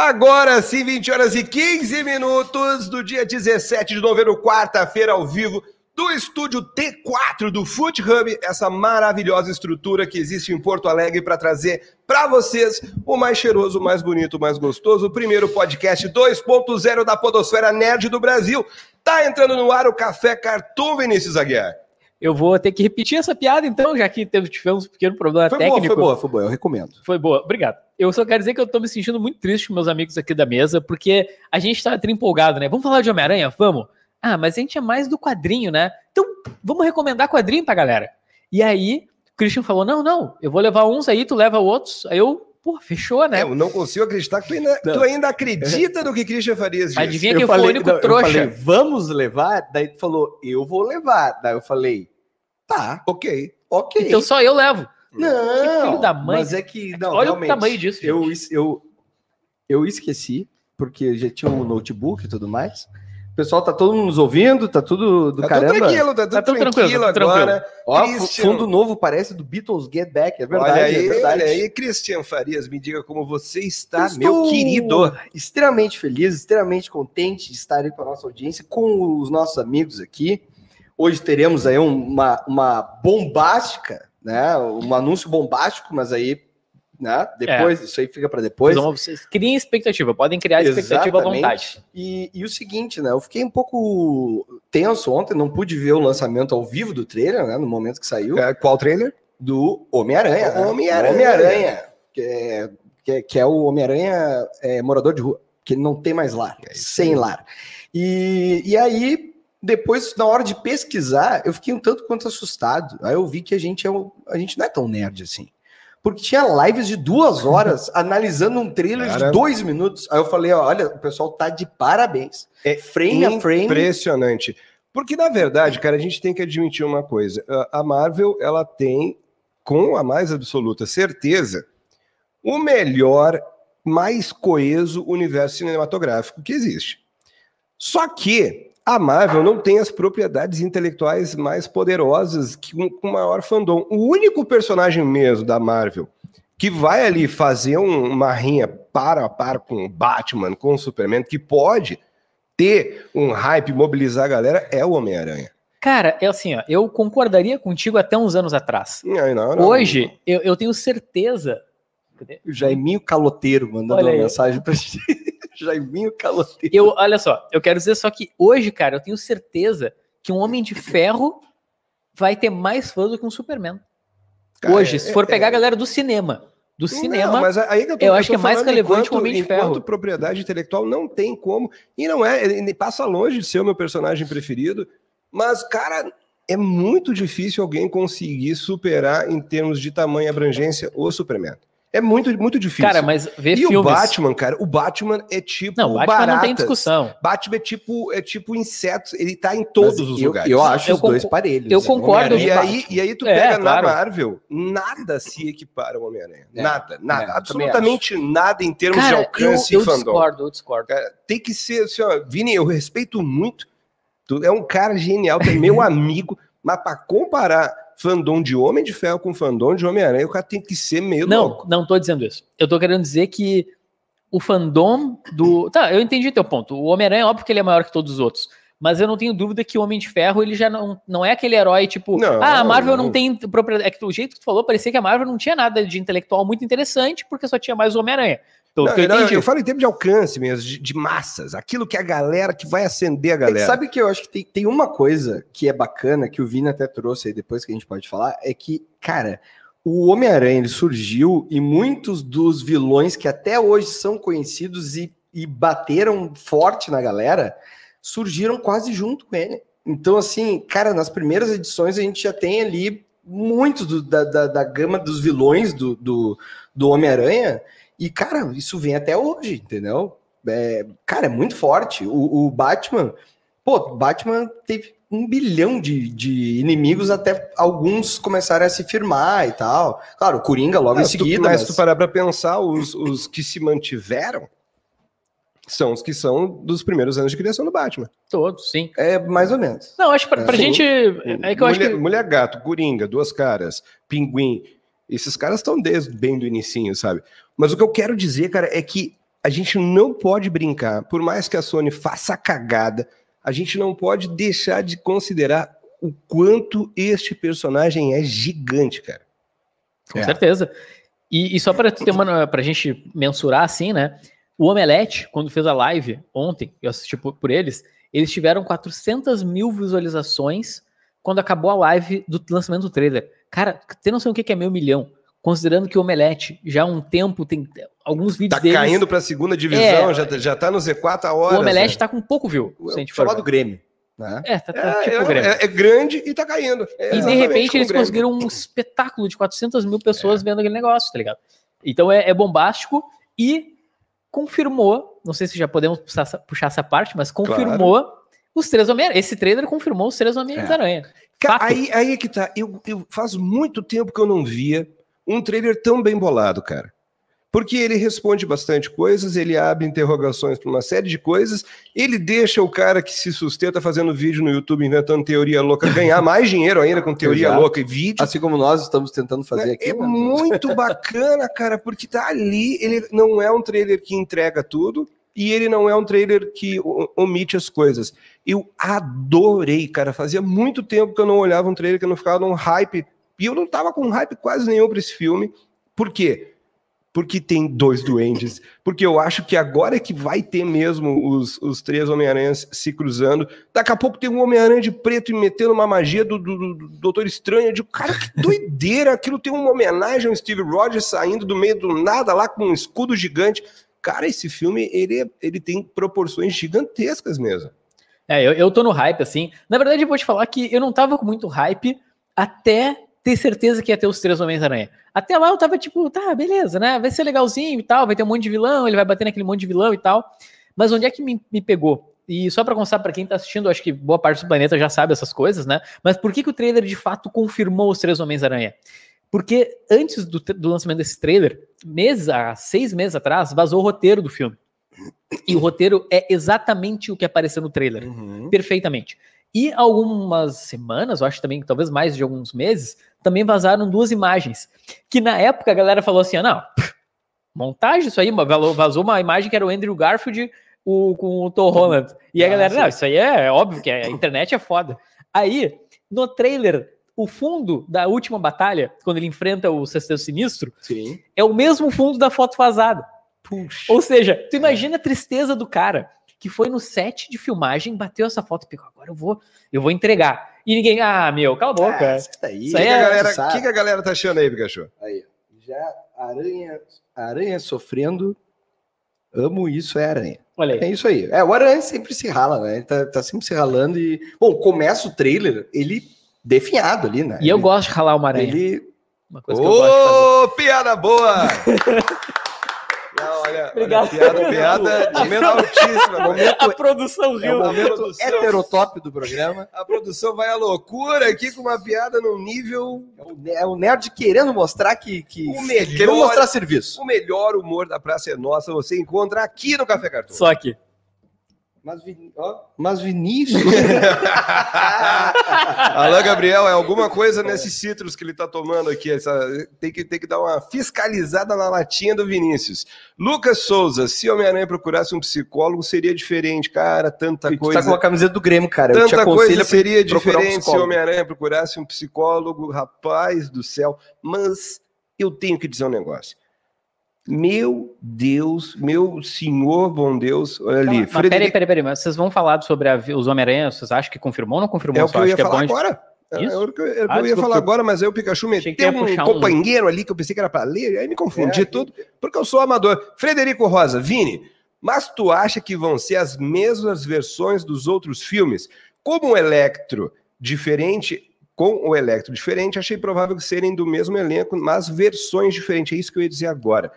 Agora sim, 20 horas e 15 minutos do dia 17 de novembro, quarta-feira, ao vivo, do estúdio T4 do Food Hub, essa maravilhosa estrutura que existe em Porto Alegre para trazer para vocês o mais cheiroso, o mais bonito, o mais gostoso, o primeiro podcast 2.0 da Podosfera Nerd do Brasil. Tá entrando no ar o Café Cartoon, Vinícius Aguiar. Eu vou ter que repetir essa piada, então, já que tivemos um pequeno problema foi técnico. Boa, foi boa, foi boa, eu recomendo. Foi boa, obrigado. Eu só quero dizer que eu tô me sentindo muito triste com meus amigos aqui da mesa, porque a gente tá empolgado, né? Vamos falar de Homem-Aranha? Vamos? Ah, mas a gente é mais do quadrinho, né? Então, vamos recomendar quadrinho pra galera. E aí, o Christian falou: não, não, eu vou levar uns aí, tu leva outros. Aí eu, pô, fechou, né? É, eu não consigo acreditar que tu ainda, tu ainda acredita no que Christian Farias disse. Adivinha quem foi o único não, trouxa? Eu falei, vamos levar? Daí tu falou, eu vou levar. Daí eu falei, tá, ok. Ok. Então só eu levo. Não, que filho da mãe. Mas é que não, Olha o tamanho disso. Eu, eu, eu esqueci, porque já tinha um notebook e tudo mais. O pessoal tá todo mundo nos ouvindo, tá tudo do tá caramba. Tudo tranquilo, tá tudo, tá tudo tranquilo, tranquilo agora. Ó, fundo novo parece do Beatles Get Back, é verdade. Olha aí, é verdade. olha aí, Cristian Farias, me diga como você está, Estou meu querido. Extremamente feliz, extremamente contente de estar aí com a nossa audiência, com os nossos amigos aqui. Hoje teremos aí uma, uma bombástica, né? Um anúncio bombástico, mas aí, né? Depois, é. isso aí fica para depois. Então, vocês criem expectativa, podem criar expectativa Exatamente. à vontade. E, e, o seguinte, né? Eu fiquei um pouco tenso ontem, não pude ver o lançamento ao vivo do trailer, né? No momento que saiu. É, qual trailer? Do Homem-Aranha. Né? Homem-Aranha. Homem-Aranha. Que é, que é, que é o Homem-Aranha é, morador de rua, que não tem mais lar, é sem lar. E, e aí depois, na hora de pesquisar, eu fiquei um tanto quanto assustado. Aí eu vi que a gente, é a gente não é tão nerd assim. Porque tinha lives de duas horas analisando um trailer Cara, de dois minutos. Aí eu falei: olha, o pessoal tá de parabéns. É frame a frame. Impressionante. Porque, na verdade, cara, a gente tem que admitir uma coisa: a Marvel, ela tem, com a mais absoluta certeza, o melhor, mais coeso universo cinematográfico que existe. Só que a Marvel não tem as propriedades intelectuais mais poderosas que um, com maior fandom. O único personagem mesmo da Marvel que vai ali fazer um, uma rinha para a par com o Batman, com o Superman, que pode ter um hype, mobilizar a galera, é o Homem-Aranha. Cara, é assim, ó, eu concordaria contigo até uns anos atrás. Não, não, não, Hoje, eu, eu tenho certeza. O Jaiminho Caloteiro mandando uma mensagem pra gente. Jaiminho Caloteiro. Eu, olha só, eu quero dizer só que hoje, cara, eu tenho certeza que um Homem de Ferro vai ter mais fãs do que um Superman. Cara, hoje, é, se for é, pegar é... a galera do cinema, do não, cinema, mas aí que eu, tô, eu acho que é mais relevante o Homem de Ferro. Enquanto propriedade intelectual não tem como, e não é, ele passa longe de ser o meu personagem preferido, mas, cara, é muito difícil alguém conseguir superar em termos de tamanho e abrangência o Superman. É muito, muito difícil. Cara, mas ver e filmes... o Batman, cara, o Batman é tipo Não, o Batman baratas. não tem discussão. Batman é tipo, é tipo insetos, ele tá em todos mas os eu, lugares. Eu acho eu os dois parelhos. Eu concordo. E aí, e aí tu é, pega claro. na Marvel, nada se equipara ao Homem-Aranha. É, nada, nada. É, absolutamente nada em termos cara, de alcance eu, eu e fandom. discordo, eu discordo. Cara, tem que ser assim, ó, Vini, eu respeito muito. Tu é um cara genial, tu é meu amigo, mas para comparar fandom de Homem de Ferro com fandom de Homem-Aranha, o cara tem que ser meio Não, louco. não tô dizendo isso. Eu tô querendo dizer que o fandom do... Tá, eu entendi teu ponto. O Homem-Aranha, óbvio que ele é maior que todos os outros. Mas eu não tenho dúvida que o Homem de Ferro, ele já não, não é aquele herói tipo, não, ah, a Marvel não, não tem propriedade. É que o jeito que tu falou, parecia que a Marvel não tinha nada de intelectual muito interessante, porque só tinha mais o Homem-Aranha. Então, não, eu, não, eu, falo em termos de alcance mesmo, de, de, massas, aquilo que a galera, que vai acender a é galera. É, sabe que eu acho que tem, tem uma coisa que é bacana, que o Vini até trouxe aí depois que a gente pode falar, é que, cara, o Homem-Aranha ele surgiu e muitos dos vilões que até hoje são conhecidos e, e bateram forte na galera surgiram quase junto com ele. Então, assim, cara, nas primeiras edições a gente já tem ali muitos da, da, da, gama dos vilões do, do, do Homem-Aranha e, cara, isso vem até hoje, entendeu? É, cara, é muito forte. O, o Batman, pô, Batman teve um bilhão de, de inimigos até alguns começarem a se firmar e tal. Claro, o Coringa logo em seguida. Tu, mas, mas tu parar pra pensar, os, os que se mantiveram são os que são dos primeiros anos de criação do Batman. Todos, sim. É mais ou menos. Não, acho que pra, pra é, gente. É que eu mulher, acho que... mulher Gato, Coringa, Duas Caras, Pinguim. Esses caras estão desde bem do inicinho, sabe? Mas o que eu quero dizer, cara, é que a gente não pode brincar, por mais que a Sony faça cagada, a gente não pode deixar de considerar o quanto este personagem é gigante, cara. Com é. certeza. E, e só para ter uma pra gente mensurar assim, né? O Omelete, quando fez a live ontem, eu assisti por, por eles, eles tiveram 400 mil visualizações quando acabou a live do lançamento do trailer. Cara, tem noção o que é meio milhão? Considerando que o Omelete já há um tempo tem alguns vídeos tá deles... caindo para a segunda divisão, é, já, já tá no Z4 a hora. O Omelete né? tá com pouco view. Se a gente falar do Grêmio. Né? É, tá, tá é, tipo é. É, é, grande e tá caindo. É e de repente eles conseguiram um espetáculo de 400 mil pessoas é. vendo aquele negócio, tá ligado? Então é, bombástico e confirmou, não sei se já podemos puxar, puxar essa parte, mas confirmou claro. os três Homem-Aranha. Esse trailer confirmou os três Homem-Aranha. É. Aí, aí é que tá. Eu, eu faz muito tempo que eu não via um trailer tão bem bolado, cara. Porque ele responde bastante coisas, ele abre interrogações para uma série de coisas, ele deixa o cara que se sustenta fazendo vídeo no YouTube inventando teoria louca ganhar mais dinheiro ainda com teoria Exato. louca e vídeo. Assim como nós estamos tentando fazer é, aqui. É né? muito bacana, cara, porque tá ali, ele não é um trailer que entrega tudo, e ele não é um trailer que omite as coisas. Eu adorei, cara. Fazia muito tempo que eu não olhava um trailer que eu não ficava num hype. E eu não tava com hype quase nenhum para esse filme. Por quê? porque tem dois duendes, porque eu acho que agora é que vai ter mesmo os, os três Homem-Aranhas se cruzando. Daqui a pouco tem um Homem-Aranha de preto e metendo uma magia do, do, do Doutor Estranho. Eu digo, cara, que doideira! Aquilo tem uma homenagem ao Steve Rogers saindo do meio do nada lá com um escudo gigante. Cara, esse filme, ele, ele tem proporções gigantescas mesmo. É, eu, eu tô no hype, assim. Na verdade, eu vou te falar que eu não tava com muito hype até ter certeza que ia ter os três Homens-Aranha. Até lá eu tava tipo, tá, beleza, né? Vai ser legalzinho e tal, vai ter um monte de vilão, ele vai bater naquele monte de vilão e tal. Mas onde é que me, me pegou? E só para constar para quem tá assistindo, acho que boa parte do planeta já sabe essas coisas, né? Mas por que, que o trailer de fato confirmou os três Homens-Aranha? Porque antes do, do lançamento desse trailer, meses, há seis meses atrás, vazou o roteiro do filme. E o roteiro é exatamente o que apareceu no trailer. Uhum. Perfeitamente. E algumas semanas, eu acho também, talvez mais de alguns meses, também vazaram duas imagens. Que na época a galera falou assim: ah, não, montagem, isso aí, vazou uma imagem que era o Andrew Garfield o, com o Tom Holland. E a ah, galera, não, isso aí é óbvio que a internet é foda. Aí, no trailer, o fundo da última batalha, quando ele enfrenta o Sexteto Sinistro, Sim. é o mesmo fundo da foto vazada. Puxa. Ou seja, tu imagina a tristeza do cara que foi no set de filmagem, bateu essa foto e pegou, agora eu vou, eu vou entregar. E ninguém, ah, meu, cala a boca. É, isso aí, isso aí que, é, a galera, que, que a galera tá achando aí, Pikachu? Aí, já aranha, aranha sofrendo, amo isso, é aranha. Olha aí. É isso aí. É, o aranha sempre se rala, né? Ele tá, tá sempre se ralando e... Bom, começa o trailer, ele definhado ali, né? E ele, eu gosto de ralar uma aranha. Ele... Uma coisa Ô, que eu gosto de piada boa! Não, olha, Obrigado. Olha, piada, piada, momento altíssimo. Momento, a produção riu. É o momento produção, do programa. A produção vai à loucura aqui com uma piada no nível... É o nerd querendo mostrar que... que o melhor, querendo mostrar serviço. O melhor humor da Praça é Nossa você encontra aqui no Café Cartão. Só aqui. Mas, Vin... oh, mas Vinícius. Alain Gabriel, é alguma coisa nesses citros que ele está tomando aqui. Essa... Tem, que, tem que dar uma fiscalizada na latinha do Vinícius. Lucas Souza, se Homem-Aranha procurasse um psicólogo, seria diferente, cara. Tanta tu coisa. Tá com a camiseta do Grêmio, cara. Tanta coisa seria diferente um se Homem-Aranha procurasse um psicólogo, rapaz do céu. Mas eu tenho que dizer um negócio. Meu Deus, meu senhor bom Deus, olha ali. Mas, Frederic... Peraí, peraí, peraí, mas vocês vão falar sobre a, os Homem-Aranha, vocês acham que confirmou ou não confirmou? É o que eu ia falar agora. É, é o que eu, é ah, eu ia falar agora, mas aí o Pikachu meteu um companheiro um... ali que eu pensei que era para ler, aí me confundi é, tudo, porque eu sou amador. Frederico Rosa, Vini, mas tu acha que vão ser as mesmas versões dos outros filmes? Como o Electro diferente, com o Electro diferente, achei provável que serem do mesmo elenco, mas versões diferentes. É isso que eu ia dizer agora.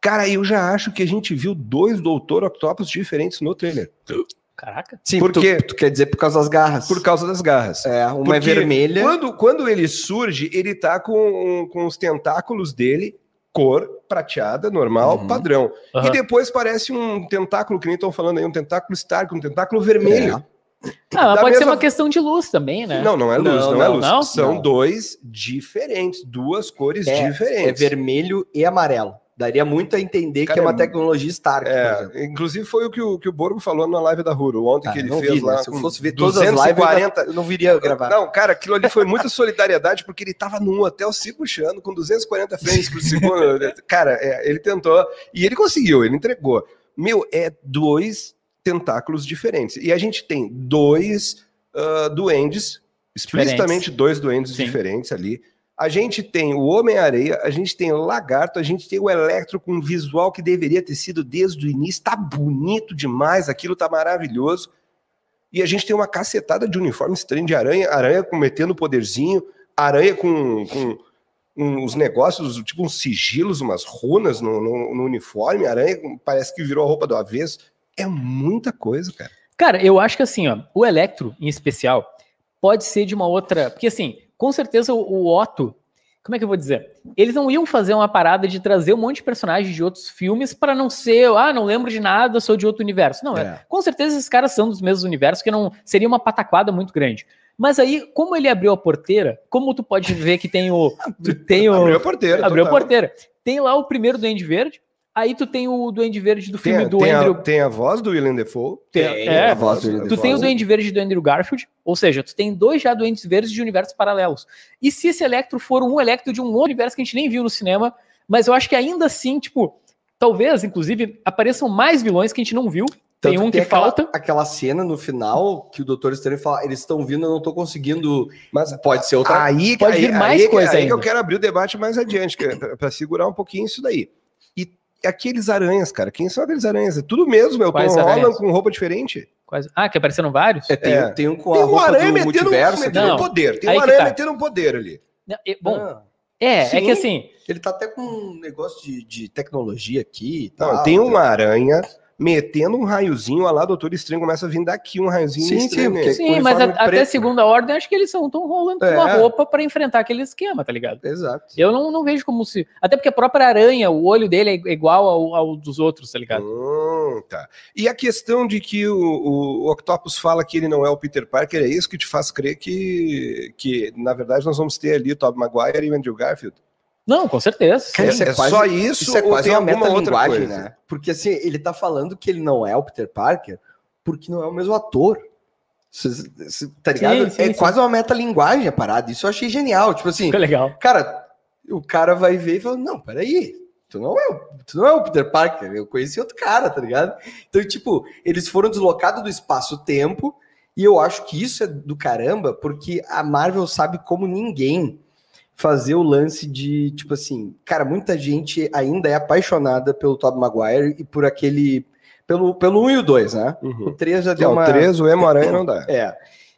Cara, eu já acho que a gente viu dois Doutor Octopus diferentes no trailer. Caraca. Sim, porque tu, tu, quer dizer por causa das garras. Por causa das garras. É, uma porque é vermelha. Quando, quando ele surge, ele tá com, com os tentáculos dele, cor prateada, normal, uhum. padrão. Uhum. E depois parece um tentáculo, que nem estão falando aí, um tentáculo Stark, um tentáculo vermelho. É. Ah, pode mesma... ser uma questão de luz também, né? Não, não é luz, não, não é luz. Não? São não. dois diferentes, duas cores é, diferentes. É vermelho e amarelo. Daria muito a entender Cara, que é uma tecnologia Stark. É, inclusive foi o que o, que o Borgo falou na live da Ruro, ontem ah, que ele fez vi, lá. Né? Se eu fosse ver todas 240, as lives, eu não viria gravar. Não, cara, aquilo ali foi muita solidariedade, porque ele tava num hotel se puxando com 240 frames por segundo. cara, é, ele tentou e ele conseguiu, ele entregou. Meu, é dois tentáculos diferentes. E a gente tem dois uh, duendes, explicitamente diferentes. dois duendes Sim. diferentes ali a gente tem o Homem-Areia, a gente tem o Lagarto, a gente tem o Electro com um visual que deveria ter sido desde o início. Tá bonito demais, aquilo tá maravilhoso. E a gente tem uma cacetada de uniforme estranho de aranha, aranha cometendo poderzinho, aranha com, com uns negócios, tipo uns sigilos, umas runas no, no, no uniforme, aranha parece que virou a roupa do avesso. É muita coisa, cara. Cara, eu acho que assim, ó, o Electro, em especial, pode ser de uma outra. Porque assim, com certeza o, Otto, como é que eu vou dizer? Eles não iam fazer uma parada de trazer um monte de personagens de outros filmes para não ser, ah, não lembro de nada, sou de outro universo. Não, é. é. com certeza esses caras são dos mesmos universos, que não seria uma pataquada muito grande. Mas aí, como ele abriu a porteira, como tu pode ver que tem o. tem o abriu a porteira. Abriu total. a porteira. Tem lá o primeiro Duende Verde, Aí tu tem o Duende Verde do filme tem, do tem Andrew. A, tem a voz do William Defoe. Tem, tem é, a voz do William Tu tem o Duende Verde do Andrew Garfield, ou seja, tu tem dois já Duendes Verdes de universos paralelos. E se esse Electro for um Electro de um outro universo que a gente nem viu no cinema, mas eu acho que ainda assim, tipo, talvez, inclusive, apareçam mais vilões que a gente não viu. Tanto tem um que, que aquela, falta. Aquela cena no final que o Doutor Estranho fala, eles estão vindo, eu não tô conseguindo. Mas pode ser outra. Aí, pode vir mais aí, coisa aí, aí que eu quero abrir o debate mais adiante, é para segurar um pouquinho isso daí aqueles aranhas, cara. Quem são aqueles aranhas? É tudo mesmo, é o Tom Holland com roupa diferente. Quase. Ah, que apareceram vários? É, tem, é. tem um com tem a um aranha metendo, metendo um poder. Tem um aranha tá. metendo um poder ali. Não, e, bom, ah. é, Sim, é que assim... Ele tá até com um negócio de, de tecnologia aqui. Não, tem uma aranha metendo um raiozinho lá, Doutor Estranho começa a vir daqui um raiozinho sim, estranho. Sim, sim mas a, até segunda ordem, acho que eles são tão rolando é. com uma roupa para enfrentar aquele esquema, tá ligado? Exato. Eu não, não vejo como se. Até porque a própria aranha, o olho dele é igual ao, ao dos outros, tá ligado? Hum, tá. E a questão de que o, o, o, Octopus fala que ele não é o Peter Parker, é isso que te faz crer que, que na verdade, nós vamos ter ali o Tobey Maguire e o Andrew Garfield? Não, com certeza. Cara, é, é quase, só isso, isso é quase uma metalinguagem, né? Porque assim, ele tá falando que ele não é o Peter Parker porque não é o mesmo ator. tá ligado? Sim, sim, é sim. quase uma metalinguagem a parada. Isso eu achei genial. Tipo assim, legal. cara, o cara vai ver e fala: Não, peraí, tu não, é, tu não é o Peter Parker, eu conheci outro cara, tá ligado? Então, tipo, eles foram deslocados do espaço-tempo, e eu acho que isso é do caramba, porque a Marvel sabe como ninguém fazer o lance de, tipo assim, cara, muita gente ainda é apaixonada pelo Tobey Maguire e por aquele. Pelo, pelo 1 e o 2, né? Uhum. O 3 já deu não, uma. O 3, o Emo Aranha não dá. É.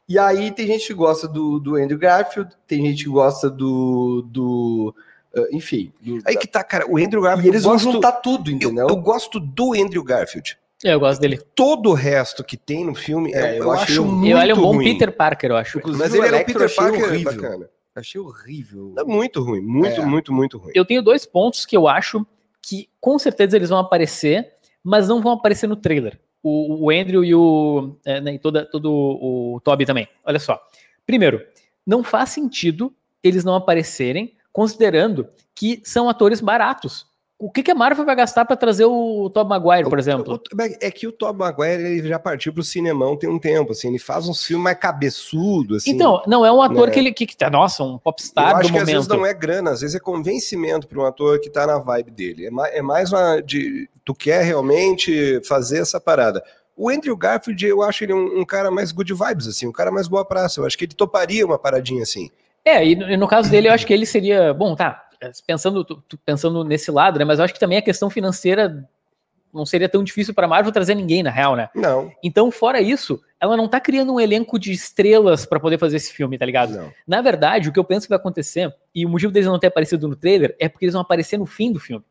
E aí tem gente que gosta do, do Andrew Garfield, tem gente que gosta do. do uh, enfim. Do, aí que tá, cara, o Andrew Garfield. E eles vão juntar tudo, entendeu? Eu, eu gosto do Andrew Garfield. É, eu gosto dele. Todo o resto que tem no filme, é, eu, eu acho muito eu, Ele é um bom Peter Parker, eu acho. Inclusive, Mas ele era o Peter Parker horrível. bacana. Achei horrível. É muito ruim, muito, é. muito, muito ruim. Eu tenho dois pontos que eu acho que com certeza eles vão aparecer, mas não vão aparecer no trailer. O, o Andrew e o. É, né, e toda, todo o Toby também. Olha só. Primeiro, não faz sentido eles não aparecerem, considerando que são atores baratos o que, que a Marvel vai gastar para trazer o Tom Maguire, por exemplo? é que o Tom Maguire ele já partiu para o cinemão tem um tempo, assim, ele faz um filme mais cabeçudo, assim. Então, não é um ator né? que ele que, que tá, nossa, um popstar Eu acho que momento. às vezes não é grana, às vezes é convencimento para um ator que tá na vibe dele. É mais, é mais uma de tu quer realmente fazer essa parada. O Andrew Garfield, eu acho ele um, um cara mais good vibes, assim, um cara mais boa praça. Eu acho que ele toparia uma paradinha assim. É, e no, e no caso dele, eu acho que ele seria. Bom, tá pensando, pensando nesse lado, né? Mas eu acho que também a questão financeira não seria tão difícil para a Marvel trazer ninguém, na real, né? Não. Então, fora isso, ela não tá criando um elenco de estrelas para poder fazer esse filme, tá ligado? Não. Na verdade, o que eu penso que vai acontecer, e o motivo deles não ter aparecido no trailer, é porque eles vão aparecer no fim do filme.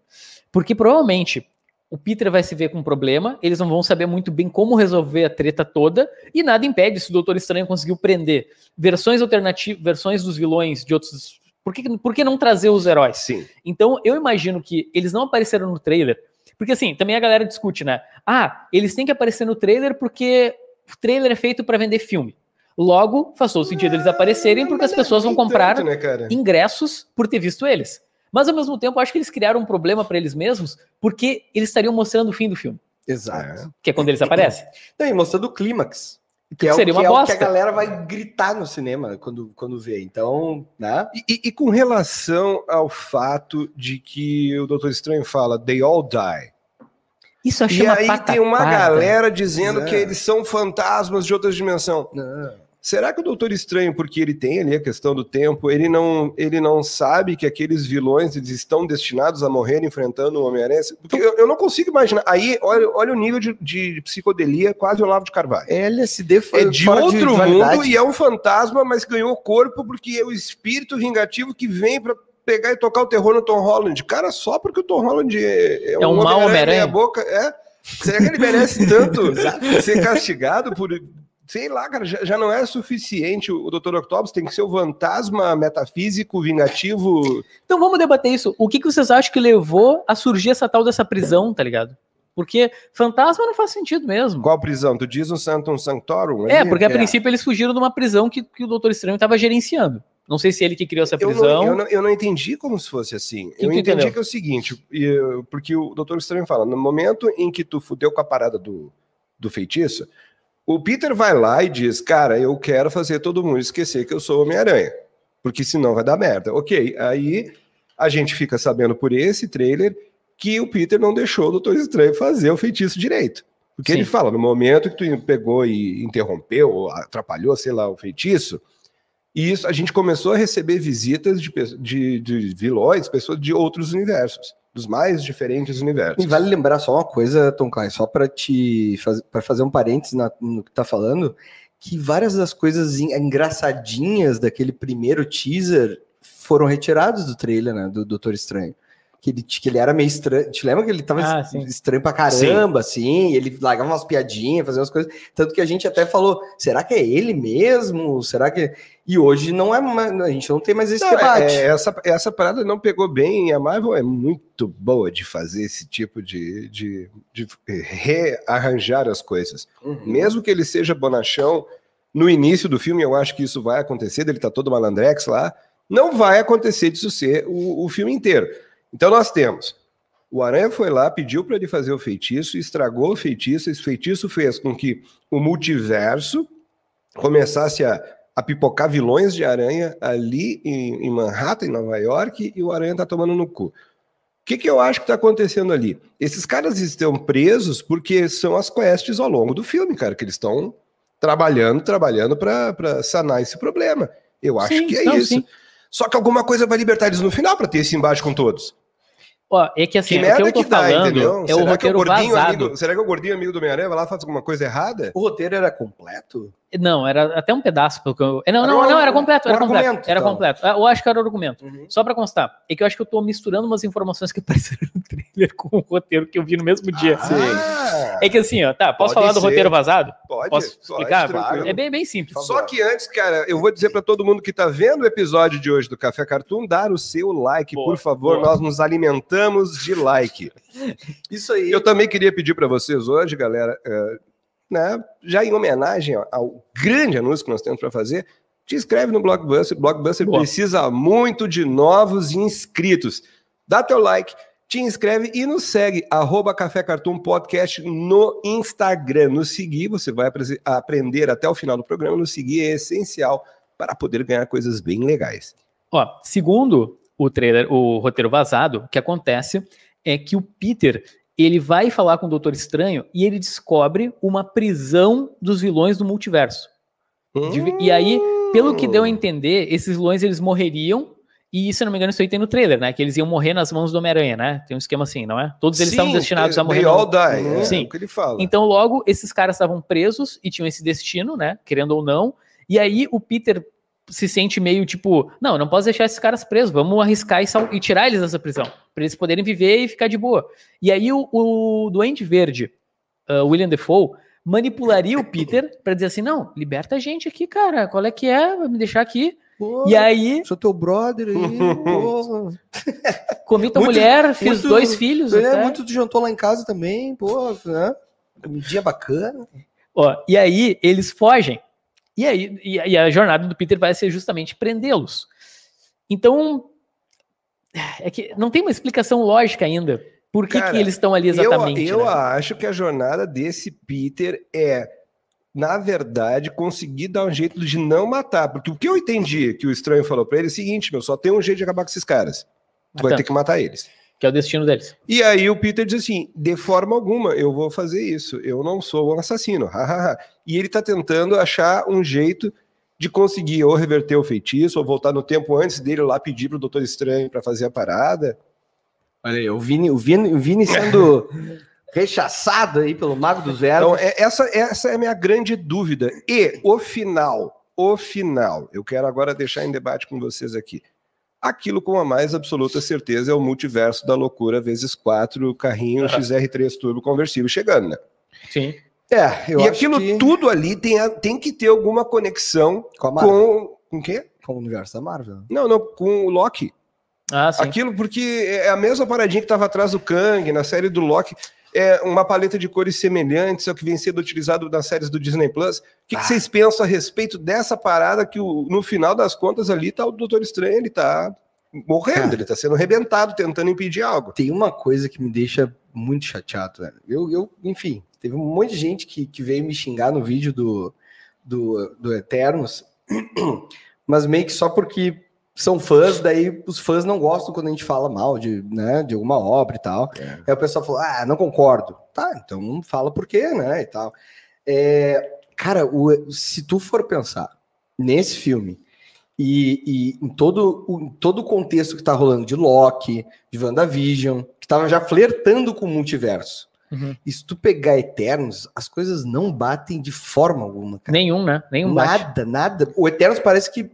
Porque provavelmente o Peter vai se ver com um problema, eles não vão saber muito bem como resolver a treta toda, e nada impede se o Doutor Estranho conseguiu prender versões alternativas, versões dos vilões de outros por que, por que não trazer os heróis? Sim. Então, eu imagino que eles não apareceram no trailer, porque assim, também a galera discute, né? Ah, eles têm que aparecer no trailer porque o trailer é feito para vender filme. Logo, faz todo sentido eles aparecerem porque as pessoas vão comprar tanto, né, ingressos por ter visto eles. Mas ao mesmo tempo, acho que eles criaram um problema para eles mesmos, porque eles estariam mostrando o fim do filme. Exato. Que é quando eles aparecem. Não, e mostrando o clímax. Que é, Seria o, que, é o que a galera vai gritar no cinema quando, quando vê. Então, né? E, e, com relação ao fato de que o Doutor Estranho fala, they all die. Isso E aí tem uma galera dizendo que eles são fantasmas de outra dimensão. Não. Será que o Doutor Estranho, porque ele tem ali a questão do tempo, ele não, ele não sabe que aqueles vilões eles estão destinados a morrer enfrentando o Homem-Aranha? Porque eu, eu, não consigo imaginar. Aí, olha, olha o nível de, de psicodelia quase Olavo de Carvalho. É LSD foi é de outro de mundo e é um fantasma, mas ganhou corpo porque é o espírito vingativo que vem para pegar e tocar o terror no Tom Holland. Cara, só porque o Tom Holland é, é um, é um mau Homem-Aranha. boca, é. Será que ele merece tanto ser castigado por sei lá, cara, já, já, não é suficiente o Dr. Octopus, tem que ser o fantasma metafísico, vingativo. Então vamos debater isso. O que, que vocês acham que levou a surgir essa tal dessa prisão, tá ligado? Porque fantasma não faz sentido mesmo. Qual prisão? Tu diz um Santum Sanctorum? É, porque a é. princípio eles fugiram de uma prisão que, que o Doutor Estranho estava gerenciando. Não sei se ele que criou essa prisão. Eu não, eu não, eu não entendi como se fosse assim. Quem eu entendi entendeu? que é o seguinte, porque o Doutor Estranho fala, no momento em que tu fudeu com a parada do, do feitiço, o Peter vai lá e diz: Cara, eu quero fazer todo mundo esquecer que eu sou Homem-Aranha, porque senão vai dar merda. Ok, aí a gente fica sabendo por esse trailer que o Peter não deixou o Doutor Estranho fazer o feitiço direito. Porque Sim. ele fala: no momento que tu pegou e interrompeu, ou atrapalhou, sei lá, o feitiço, e isso a gente começou a receber visitas de, de, de vilões, pessoas de outros universos dos mais diferentes universos. E vale lembrar só uma coisa, Tom Klein, só para te para fazer um parênteses na, no que tá falando, que várias das coisas engraçadinhas daquele primeiro teaser foram retiradas do trailer, né, do Doutor Estranho que ele, que ele era meio estranho. Te lembra que ele tava ah, estranho pra caramba, sim. assim? Ele largava umas piadinhas, fazia umas coisas. Tanto que a gente até falou: será que é ele mesmo? Será que. E hoje não é mais, a gente não tem mais esse não, debate. É, essa, essa parada não pegou bem. A Marvel é muito boa de fazer esse tipo de, de, de rearranjar as coisas. Uhum. Mesmo que ele seja bonachão, no início do filme eu acho que isso vai acontecer, ele tá todo malandrex lá. Não vai acontecer disso ser o, o filme inteiro. Então nós temos. O Aranha foi lá, pediu para ele fazer o feitiço, estragou o feitiço. Esse feitiço fez com que o multiverso começasse a, a pipocar vilões de aranha ali em, em, Manhattan, em Nova York, e o Aranha tá tomando no cu. O que, que eu acho que está acontecendo ali? Esses caras estão presos porque são as quests ao longo do filme, cara, que eles estão trabalhando, trabalhando para sanar esse problema. Eu acho sim, que é não, isso. Sim. Só que alguma coisa vai libertar eles no final para ter esse embate com todos. Ó, é que assim, que o que eu tô que dá, falando entendeu? é será o roteiro que é o vazado. Amigo, será que o gordinho amigo do Homem-Aranha vai lá fazer alguma coisa errada? O roteiro era completo? Não, era até um pedaço. Porque eu... Não, não, não, era completo, era completo. Era então. completo. Eu acho que era o argumento. Uhum. Só pra constar, é que eu acho que eu tô misturando umas informações que apareceram no trailer com o roteiro que eu vi no mesmo dia. Ah, é que assim, ó, tá, posso falar do roteiro vazado? Pode. Posso explicar? É bem, bem simples. Só que antes, cara, eu vou dizer para todo mundo que tá vendo o episódio de hoje do Café Cartoon, dar o seu like, por favor. Nós nos alimentamos de like. Isso aí. Eu também queria pedir para vocês hoje, galera, uh, né, já em homenagem ao grande anúncio que nós temos para fazer, te inscreve no Blockbuster. Blockbuster Boa. precisa muito de novos inscritos. Dá teu like, te inscreve e nos segue, arroba Café Cartoon Podcast no Instagram. Nos seguir, você vai aprender até o final do programa. Nos seguir é essencial para poder ganhar coisas bem legais. Ó, segundo o trailer, o roteiro vazado, o que acontece é que o Peter ele vai falar com o Doutor Estranho e ele descobre uma prisão dos vilões do multiverso. Hum. E aí, pelo que deu a entender, esses vilões eles morreriam e, se não me engano, isso aí tem no trailer, né? Que eles iam morrer nas mãos do Homem-Aranha, né? Tem um esquema assim, não é? Todos eles Sim, estavam destinados a morrer. All die, no... é, Sim. É o que ele fala. Então, logo, esses caras estavam presos e tinham esse destino, né? Querendo ou não. E aí, o Peter se sente meio tipo, não, não posso deixar esses caras presos, vamos arriscar e, e tirar eles dessa prisão, para eles poderem viver e ficar de boa. E aí o, o Duende Verde, uh, William Defoe, manipularia o Peter para dizer assim, não, liberta a gente aqui, cara, qual é que é, vai me deixar aqui. Pô, e aí. Sou teu brother aí. Comi tua muito, mulher, fiz muito, dois filhos. É, até. muito tu jantou lá em casa também, pô, né? Um dia bacana. Ó, e aí eles fogem. E aí e a jornada do Peter vai ser justamente prendê-los. Então, É que não tem uma explicação lógica ainda. Por que, Cara, que eles estão ali exatamente? Eu, eu né? acho que a jornada desse Peter é, na verdade, conseguir dar um jeito de não matar. Porque o que eu entendi que o estranho falou para ele é o seguinte: meu, só tem um jeito de acabar com esses caras. Tu vai ter que matar eles. Que é o destino deles. E aí o Peter diz assim: de forma alguma eu vou fazer isso. Eu não sou um assassino. e ele tá tentando achar um jeito de conseguir ou reverter o feitiço, ou voltar no tempo antes dele lá pedir pro Doutor Estranho para fazer a parada. Olha aí, o Vini, o Vini, o Vini sendo rechaçado aí pelo Mago dos Verbos. Então, é, essa, essa é a minha grande dúvida. E o final, o final, eu quero agora deixar em debate com vocês aqui. Aquilo com a mais absoluta certeza é o multiverso da loucura vezes 4, carrinho XR3 Turbo conversível chegando, né? Sim. É, eu e aquilo que... tudo ali tem, tem que ter alguma conexão com a Marvel. Com, com o quê? Com o universo da Marvel. Não, não, com o Loki. Ah, sim. Aquilo porque é a mesma paradinha que estava atrás do Kang, na série do Loki. É uma paleta de cores semelhantes ao que vem sendo utilizado nas séries do Disney Plus. O que, ah. que vocês pensam a respeito dessa parada que o, no final das contas ali tá o Doutor Estranho, ele tá morrendo, Cara, ele tá sendo arrebentado, tentando impedir algo. Tem uma coisa que me deixa muito chateado, velho. Eu, eu, enfim, teve um monte de gente que, que veio me xingar no vídeo do, do, do Eternos, mas meio que só porque são fãs, daí os fãs não gostam quando a gente fala mal de, né, de alguma obra e tal. É. Aí o pessoal falou, ah, não concordo. Tá, então fala por quê, né, e tal. É, cara, o, se tu for pensar nesse filme e, e em todo o, todo o contexto que tá rolando de Loki, de WandaVision, que tava já flertando com o multiverso, Uhum. E se tu pegar Eternos, as coisas não batem de forma alguma. Cara. Nenhum, né? Nenhum Nada, bate. nada. O Eternos parece que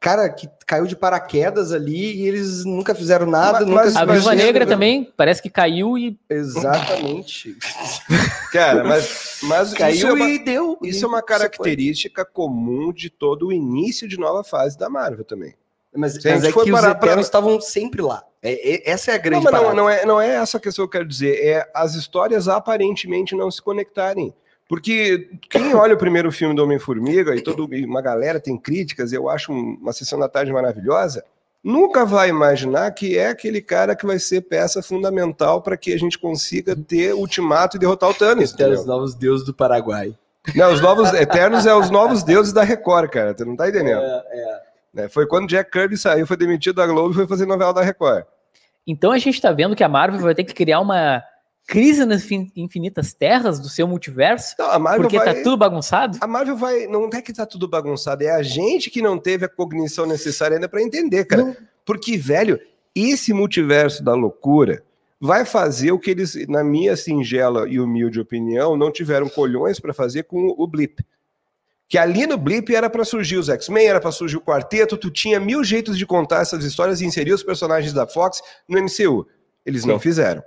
cara que caiu de paraquedas ali e eles nunca fizeram nada. Mas, nunca mas, a Viúva Negra também parece que caiu e. Exatamente. cara, mas, mas caiu é uma, e deu. Isso é uma característica comum de todo o início de nova fase da Marvel também. Mas, mas é que os Eternos pra... estavam sempre lá. É, é, essa é a grande não, não, não, é, não é essa questão que eu quero dizer. É as histórias aparentemente não se conectarem. Porque quem olha o primeiro filme do Homem-Formiga e toda uma galera tem críticas, eu acho uma sessão da tarde maravilhosa, nunca vai imaginar que é aquele cara que vai ser peça fundamental para que a gente consiga ter ultimato e derrotar o Thanos. Os novos deuses do Paraguai. Não, os novos Eternos é os novos deuses da Record, cara. Tu não tá entendendo. É, é. É, foi quando Jack Kirby saiu, foi demitido da Globo e foi fazer novela da Record. Então a gente está vendo que a Marvel vai ter que criar uma crise nas infinitas terras do seu multiverso? Não, porque vai, tá tudo bagunçado? A Marvel vai. Não é que tá tudo bagunçado, é a gente que não teve a cognição necessária ainda para entender, cara. Não. Porque, velho, esse multiverso da loucura vai fazer o que eles, na minha singela e humilde opinião, não tiveram colhões para fazer com o Blip. Que ali no Blip era para surgir os X-Men, era para surgir o quarteto, tu tinha mil jeitos de contar essas histórias e inserir os personagens da Fox no MCU. Eles Sim. não fizeram.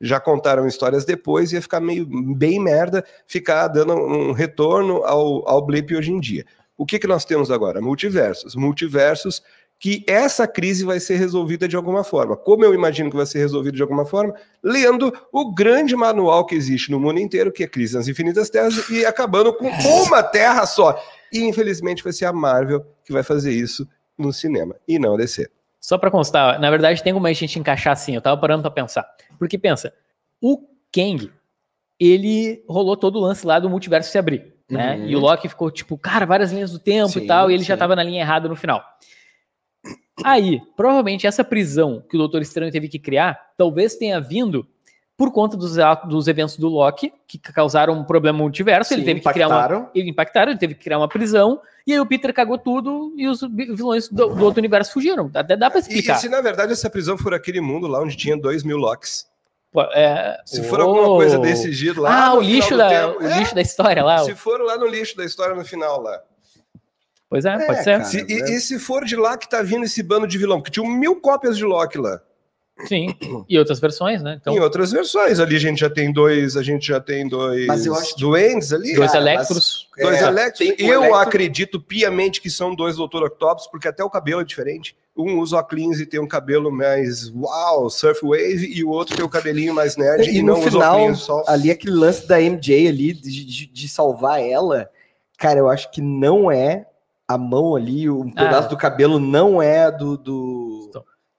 Já contaram histórias depois, ia ficar meio bem merda ficar dando um retorno ao, ao Blip hoje em dia. O que, que nós temos agora? Multiversos. Multiversos que essa crise vai ser resolvida de alguma forma. Como eu imagino que vai ser resolvida de alguma forma? Lendo o grande manual que existe no mundo inteiro, que é Crise nas Infinitas Terras, e acabando com uma terra só. E infelizmente vai ser a Marvel que vai fazer isso no cinema, e não a DC. Só para constar, na verdade tem como a gente encaixar assim, eu tava parando para pensar. Porque pensa, o Kang, ele rolou todo o lance lá do multiverso se abrir, né? Uhum. E o Loki ficou tipo, cara, várias linhas do tempo sim, e tal, e ele sim. já tava na linha errada no final. Aí, provavelmente essa prisão que o Doutor Estranho teve que criar, talvez tenha vindo por conta dos, dos eventos do Loki, que causaram um problema multiverso. Sim, ele teve impactaram. que criar uma. Ele impactaram, ele teve que criar uma prisão, e aí o Peter cagou tudo e os vilões do, do outro universo fugiram. Até dá pra explicar. E, se na verdade essa prisão for aquele mundo lá onde tinha dois mil Locks? É... Se for oh. alguma coisa desse giro lá. Ah, o lixo, da, tempo, o é? lixo da história lá. Se for lá no lixo da história no final lá. Pois é, é pode ser. Cara, se, e, e, se for de lá que tá vindo esse bando de vilão? Porque tinha mil cópias de Loki lá. Sim, e outras versões, né? Então... Em outras versões. Ali a gente já tem dois, a gente já tem dois mas eu acho que... duendes ali. Dois cara, Electros. Dois é, Electros. Eu Electro... acredito piamente que são dois Doutor Octopus, porque até o cabelo é diferente. Um usa óculos e tem um cabelo mais uau, surf wave, e o outro tem o cabelinho mais nerd e, e no final, só... ali aquele lance da MJ ali, de, de, de salvar ela, cara, eu acho que não é a mão ali, um ah. pedaço do cabelo não é do, do,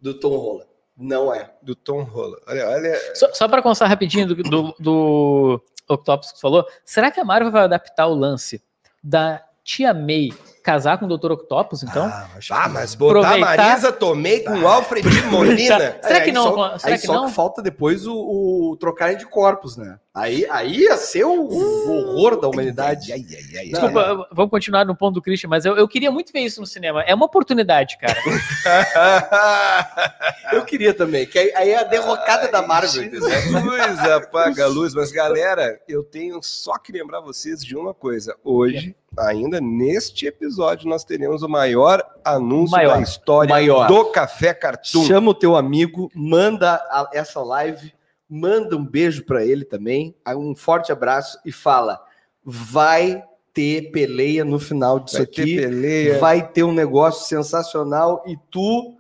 do Tom Holland. Não é. Do Tom Holland. Olha, olha... Só, só para constar rapidinho do, do, do Octopus que falou, será que a Marvel vai adaptar o lance da Tia May casar com o Dr. Octopus, então? Ah, ah mas botar Aproveitar... Marisa Tomei com o Alfred Molina. será que não? Só, será que só não? que falta depois o, o trocar de corpos, né? Aí, aí ia ser o, o horror da humanidade. Ai, ai, ai, Desculpa, vamos continuar no ponto do Christian, mas eu, eu queria muito ver isso no cinema. É uma oportunidade, cara. eu queria também, que aí, aí é a derrocada da Marvel. Luz, apaga a luz. Mas, galera, eu tenho só que lembrar vocês de uma coisa. Hoje, ainda neste episódio, nós teremos o maior anúncio maior, da história maior. do Café Cartoon. Chama o teu amigo, manda a, essa live manda um beijo para ele também, um forte abraço e fala: vai ter peleia no final disso vai aqui, ter peleia. vai ter um negócio sensacional e tu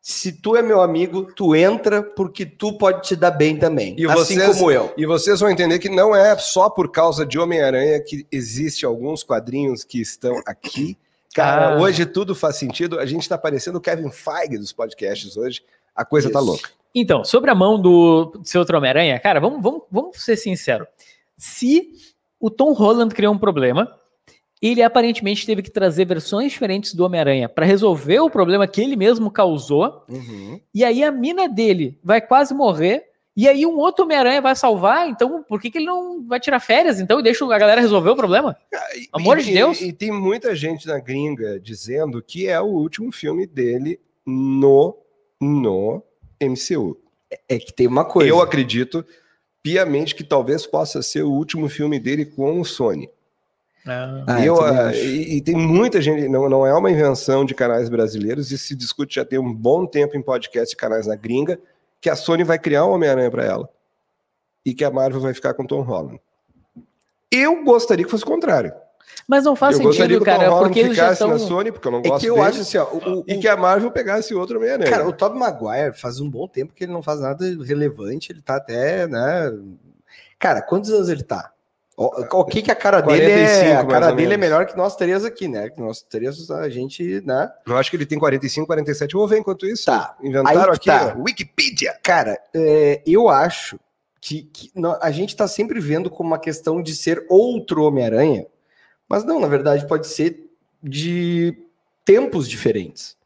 se tu é meu amigo, tu entra porque tu pode te dar bem também. E assim vocês, como eu. E vocês vão entender que não é só por causa de Homem-Aranha que existe alguns quadrinhos que estão aqui. Cara, ah. hoje tudo faz sentido. A gente está parecendo o Kevin Feige dos podcasts hoje. A coisa tá Isso. tá louca. Então, sobre a mão do seu Homem-Aranha, cara, vamos, vamos, vamos ser sinceros. Se o Tom Holland criou um problema, ele aparentemente teve que trazer versões diferentes do Homem-Aranha para resolver o problema que ele mesmo causou. Uhum. E aí a mina dele vai quase morrer. E aí um outro Homem-Aranha vai salvar. Então, por que, que ele não vai tirar férias? Então, e deixa a galera resolver o problema? Ah, e, Amor e, de Deus. E, e tem muita gente na gringa dizendo que é o último filme dele no, no MCU. É que tem uma coisa. Eu acredito piamente que talvez possa ser o último filme dele com o Sony. Ah, ah eu, eu e, e, tem muita gente, não, não é uma invenção de canais brasileiros, isso se discute já tem um bom tempo em podcast de canais na gringa, que a Sony vai criar um Homem-Aranha para ela e que a Marvel vai ficar com Tom Holland. Eu gostaria que fosse o contrário. Mas não faz eu sentido, cara, porque eles já estão... na Sony, porque eu não gosto é que eu dele, acho assim, ó, o, o, e que a Marvel pegasse outro Homem-Aranha. Cara, o Tobey Maguire faz um bom tempo que ele não faz nada relevante, ele tá até, né... Cara, quantos anos ele tá? O, o que que a cara dele é? A cara dele é melhor que nós três aqui, né? Que nós três, a gente, né? Eu acho que ele tem 45, 47. Eu vou ver enquanto isso. Tá. Inventaram aqui, tá. Wikipedia. Cara, é, eu acho que, que a gente tá sempre vendo como uma questão de ser outro Homem-Aranha, mas não, na verdade, pode ser de tempos diferentes.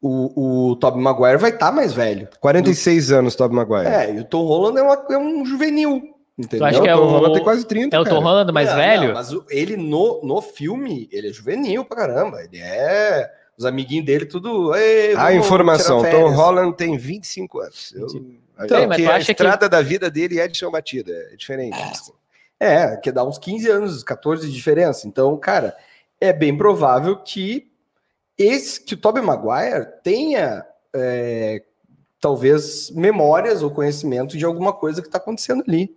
O, o Tobey Maguire vai estar tá mais velho. 46 do... anos, Tobey Maguire. É, e o Tom Holland é, uma, é um juvenil. Entendeu? acho que é o Tom Holland tem quase 30. É o Tom Holland mais é, velho? Não, mas ele no, no filme, ele é juvenil pra caramba. Ele é. Os amiguinhos dele, tudo. A informação: Tom Holland tem 25 anos. Eu, então, é, a estrada que... da vida dele é de chão batida, é diferente. É. É, que dá uns 15 anos, 14 de diferença. Então, cara, é bem provável que esse que o Tobey Maguire tenha é, talvez memórias ou conhecimento de alguma coisa que está acontecendo ali.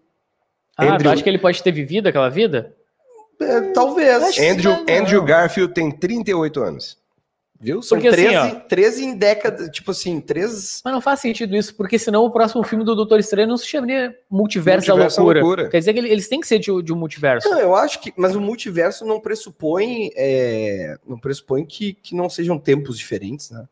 Ah, Andrew... acho que ele pode ter vivido aquela vida? É, talvez. Andrew, Andrew Garfield tem 38 anos. Viu? São porque, 13, assim, ó, 13 em década, tipo assim, 13. Mas não faz sentido isso, porque senão o próximo filme do Doutor Estranho não se chamaria Multiverso, multiverso da loucura. loucura. Quer dizer que eles têm que ser de, de, um multiverso. Não, eu acho que. Mas o multiverso não pressupõe. É, não pressupõe que, que não sejam tempos diferentes, né?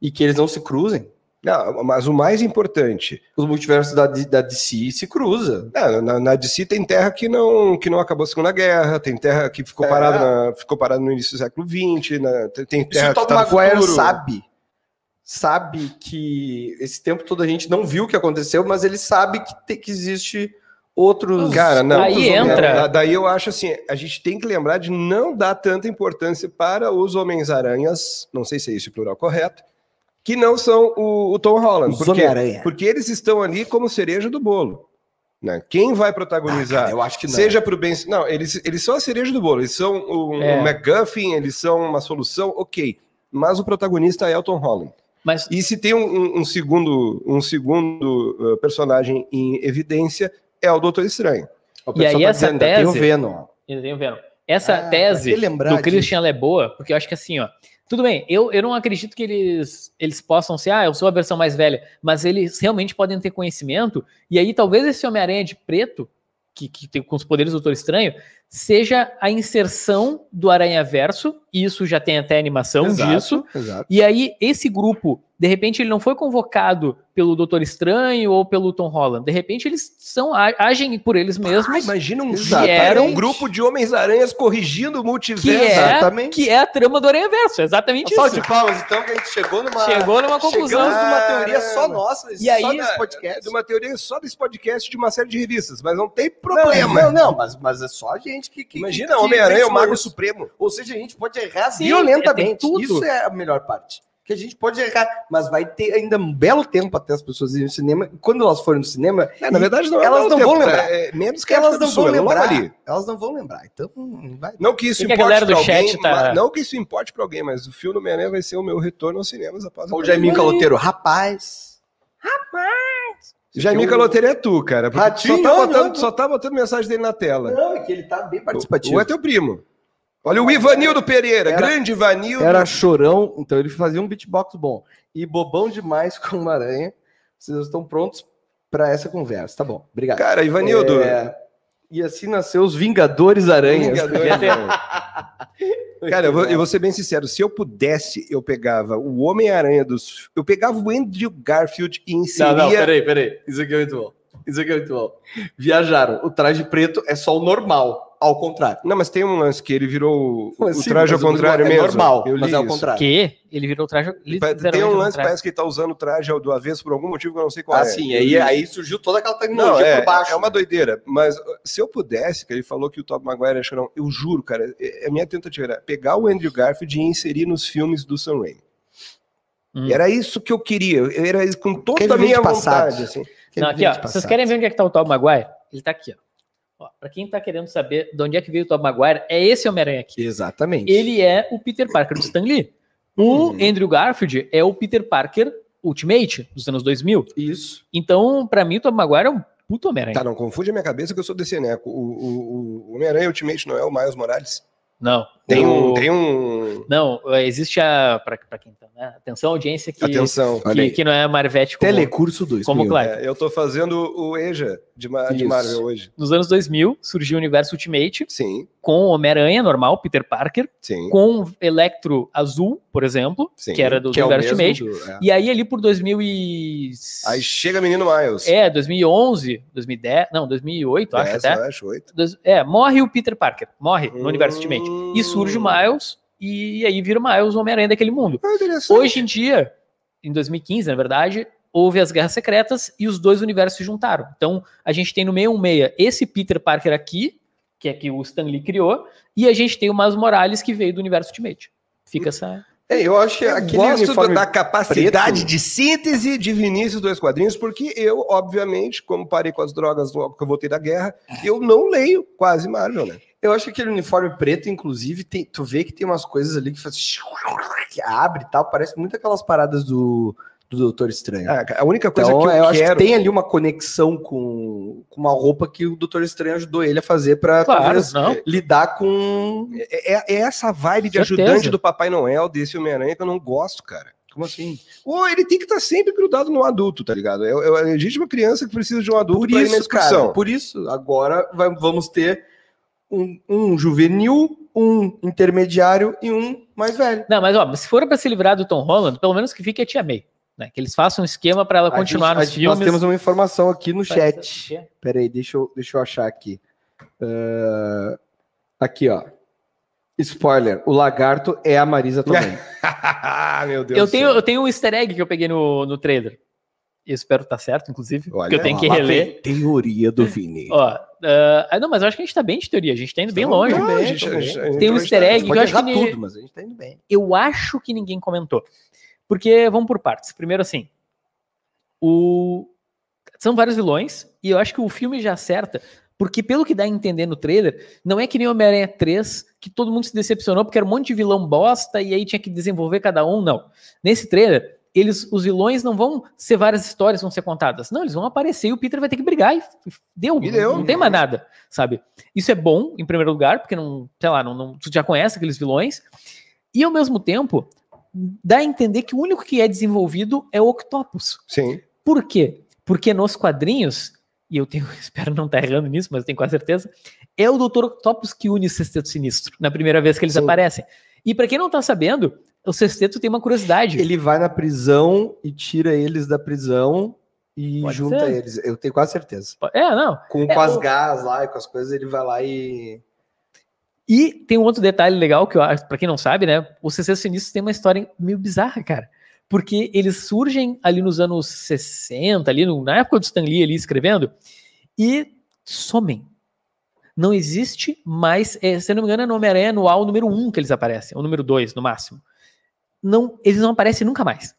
E que eles não se cruzem. Não, mas o mais importante. Os multiversos da, da DC se cruza. É, na, na, DC tem terra que não, que não acabou a Segunda Guerra, tem terra que ficou, é. parada, ficou parada no início do século XX, né? tem terra Isso que tá Maguire sabe. Sabe que esse tempo todo a gente não viu o que aconteceu, mas ele sabe que, te, que existe outros. Cara, não. Aí entra. Daí eu acho assim: a gente tem que lembrar de não dar tanta importância para os Homens-Aranhas, não sei se é esse o plural correto, que não são o, o Tom Holland. Os porque, porque eles estão ali como cereja do bolo. Né? Quem vai protagonizar? Ah, eu acho que não. Seja para o bem. Não, eles, eles são a cereja do bolo. Eles são o, é. MacGuffin, eles são uma solução, ok. Mas o protagonista é o Tom Holland. Mas... E se tem um, um segundo, um segundo uh, personagem em evidência, é o Doutor Estranho. O e aí tá essa dizendo, tese... Tem o Venom. Tem o Venom. Essa ah, tese do Christian disso. é boa, porque eu acho que assim, ó, tudo bem, eu, eu não acredito que eles, eles possam ser, ah, eu sou a versão mais velha, mas eles realmente podem ter conhecimento, e aí talvez esse Homem-Aranha de preto, que, que tem com os poderes do Doutor Estranho, seja a inserção do Aranha Verso, e isso já tem até animação exato, disso, exato. e aí esse grupo De repente ele não foi convocado pelo Doutor Estranho ou pelo Tom Holland. De repente eles são agem por eles mesmos. Ah, imagina um, era um grupo de Homens-Aranhas corrigindo o multiverso. Que é, exatamente. que é a trama do Aranha Verso. Exatamente Só isso. de palmas, então, que a gente chegou numa, chegou numa conclusão. Chegamos numa teoria só nossa. E aí, desse podcast. De uma teoria só desse podcast de uma série de revistas. Mas não tem problema. Não, não, mas, mas é só a gente que. que imagina, Homem-Aranha é o Mago Supremo. Ou seja, a gente pode errar Sim, violentamente. É, isso é a melhor parte que a gente pode errar, mas vai ter ainda um belo tempo até as pessoas irem no cinema. Quando elas forem no cinema, é, na verdade não é elas não tempo, vão lembrar. É, menos que elas não vão lembrar. Ali. Elas não vão lembrar. Então, vai. Não que isso que importe para alguém, tá... não que isso importe para alguém, mas o filme Homem-Aranha vai ser o meu retorno aos cinemas após o Jaiminho Caloteiro, rapaz. Rapaz. Jaiminho Caloteiro é tu, cara. Ratinho, só, tá não, botando, não, só tá botando mensagem dele na tela. Não, é que ele tá bem participativo. Ou é teu primo. Olha o Ivanildo Pereira, era, grande Ivanildo. Era chorão, então ele fazia um beatbox bom. E bobão demais com uma aranha. Vocês estão prontos para essa conversa. Tá bom, obrigado. Cara, Ivanildo. É... E assim nasceu os Vingadores Aranhas. Vingadores Cara, eu vou, eu vou, ser bem sincero. Se eu pudesse, eu pegava o Homem-Aranha dos. Eu pegava o Andrew Garfield e inseria. Não, não, peraí, peraí. Isso aqui é muito bom. Isso aqui é muito bom. Viajaram. O traje preto é só o normal ao contrário. Não, mas tem um lance que ele virou o Sim, traje ao contrário é mesmo. normal, mas é ao contrário. Que? Ele virou o traje. Tem um lance, parece que ele tá usando o traje do avesso por algum motivo que eu não sei qual ah, é. sim, aí, aí surgiu toda aquela tecnologia não, é, por baixo. É uma doideira. Mas se eu pudesse, que ele falou que o Top Maguire é chorão, eu juro, cara, é, a minha tentativa era pegar o Andrew Garfield e inserir nos filmes do Sam Raimi. Hum. Era isso que eu queria. Era com toda a minha vontade. Assim. Não, aqui, ó, vocês querem ver onde é que tá o Top Maguire? Ele tá aqui, ó. Para quem está querendo saber de onde é que veio o Tom Maguire, é esse Homem-Aranha aqui. Exatamente. Ele é o Peter Parker do Stan Lee. O hum. Andrew Garfield é o Peter Parker Ultimate, dos anos 2000. Isso. Então, para mim, o Tom Maguire é um puto Homem-Aranha. Tá, não confunde a minha cabeça que eu sou desse eneco. O, o, o Homem-Aranha Ultimate não é o Miles Morales? Não. Tem um. Tem um... Não, existe a. Para quem tá. Né? Atenção, audiência que. Atenção. Que, que não é Marvete como. Telecurso 2. Como claro. É, eu tô fazendo o EJA de, de Marvel hoje. Nos anos 2000 surgiu o universo Ultimate. Sim. Com Homem-Aranha normal, Peter Parker. Sim. Com Electro Azul, por exemplo. Sim. Que era do, que é universo Ultimate. Do, é. E aí ali por 2000 e... Aí chega Menino Miles. É, 2011, 2010. Não, 2008, 10, acho até. Acho, 8. É, morre o Peter Parker. Morre hum... no universo Ultimate. E surge o Miles e aí vira o Miles o Homem-Aranha daquele mundo. Ah, Hoje em dia, em 2015, na verdade, houve as Guerras Secretas e os dois universos se juntaram. Então, a gente tem no 616 esse Peter Parker aqui, que é que o Stan Lee criou, e a gente tem o Miles Morales que veio do universo Ultimate. Fica essa... É, eu acho que eu aquele gosto da capacidade preto. de síntese de Vinícius dos quadrinhos, porque eu, obviamente, como parei com as drogas logo que eu voltei da guerra, eu não leio quase Marvel, né? Eu acho que aquele uniforme preto, inclusive, tem, tu vê que tem umas coisas ali que faz. que abre e tal. Parece muito aquelas paradas do, do Doutor Estranho. É, a única coisa então, que eu, eu quero... acho que tem ali uma conexão com, com uma roupa que o Doutor Estranho ajudou ele a fazer para claro, lidar com. É, é, é essa vibe de Certeza. ajudante do Papai Noel desse Homem-Aranha que eu não gosto, cara. Como assim? Ou ele tem que estar tá sempre grudado no adulto, tá ligado? É, é a legítima criança que precisa de um adulto por isso, cara. Por isso, agora vai, vamos ter um, um juvenil, um intermediário e um mais velho. Não, mas ó, se for para se livrar do Tom Holland, pelo menos que fique a Tia May. Né? Que eles façam um esquema para ela continuar a gente, nos a filmes. Nós temos uma informação aqui no chat. Peraí, deixa eu, deixa eu achar aqui. Uh, aqui, ó. Spoiler, o lagarto é a Marisa também. Meu Deus. Eu tenho, eu tenho um easter egg que eu peguei no, no trailer. Eu espero estar tá certo, inclusive, Olha, porque eu tenho que reler. Teoria do Vini. Ó, uh, não, mas eu acho que a gente tá bem de teoria, a gente tá indo bem longe. Bem, gente, Tem um easter egg que eu acho que. Tudo, mas a gente tá indo bem. Eu acho que ninguém comentou. Porque, vamos por partes. Primeiro, assim, o... são vários vilões, e eu acho que o filme já acerta, porque pelo que dá a entender no trailer, não é que nem Homem-Aranha 3, que todo mundo se decepcionou porque era um monte de vilão bosta e aí tinha que desenvolver cada um, não. Nesse trailer, eles, os vilões não vão ser várias histórias vão ser contadas. Não, eles vão aparecer e o Peter vai ter que brigar e deu, e deu. não tem mais nada, sabe? Isso é bom, em primeiro lugar, porque não, sei lá, não, não, tu já conhece aqueles vilões. E ao mesmo tempo, dá a entender que o único que é desenvolvido é o Octopus. Sim. Por quê? Porque nos quadrinhos, e eu tenho, espero não estar errando nisso, mas eu tenho quase certeza, é o Dr. Octopus que une o Sexteto Sinistro, na primeira vez que eles Sim. aparecem. E para quem não tá sabendo, o sexteto tem uma curiosidade. Ele vai na prisão e tira eles da prisão e Pode junta ser. eles. Eu tenho quase certeza. É, não. Com, é, com as o... gás lá e com as coisas, ele vai lá e. E tem um outro detalhe legal que eu acho, pra quem não sabe, né? O CC Sinistros tem uma história meio bizarra, cara. Porque eles surgem ali nos anos 60, ali no, na época do Stan Lee ali escrevendo, e somem. Não existe mais, é, se não me engano, é no Homem-Aranha anual número 1 que eles aparecem, ou número 2 no máximo. Não, eles não aparecem nunca mais.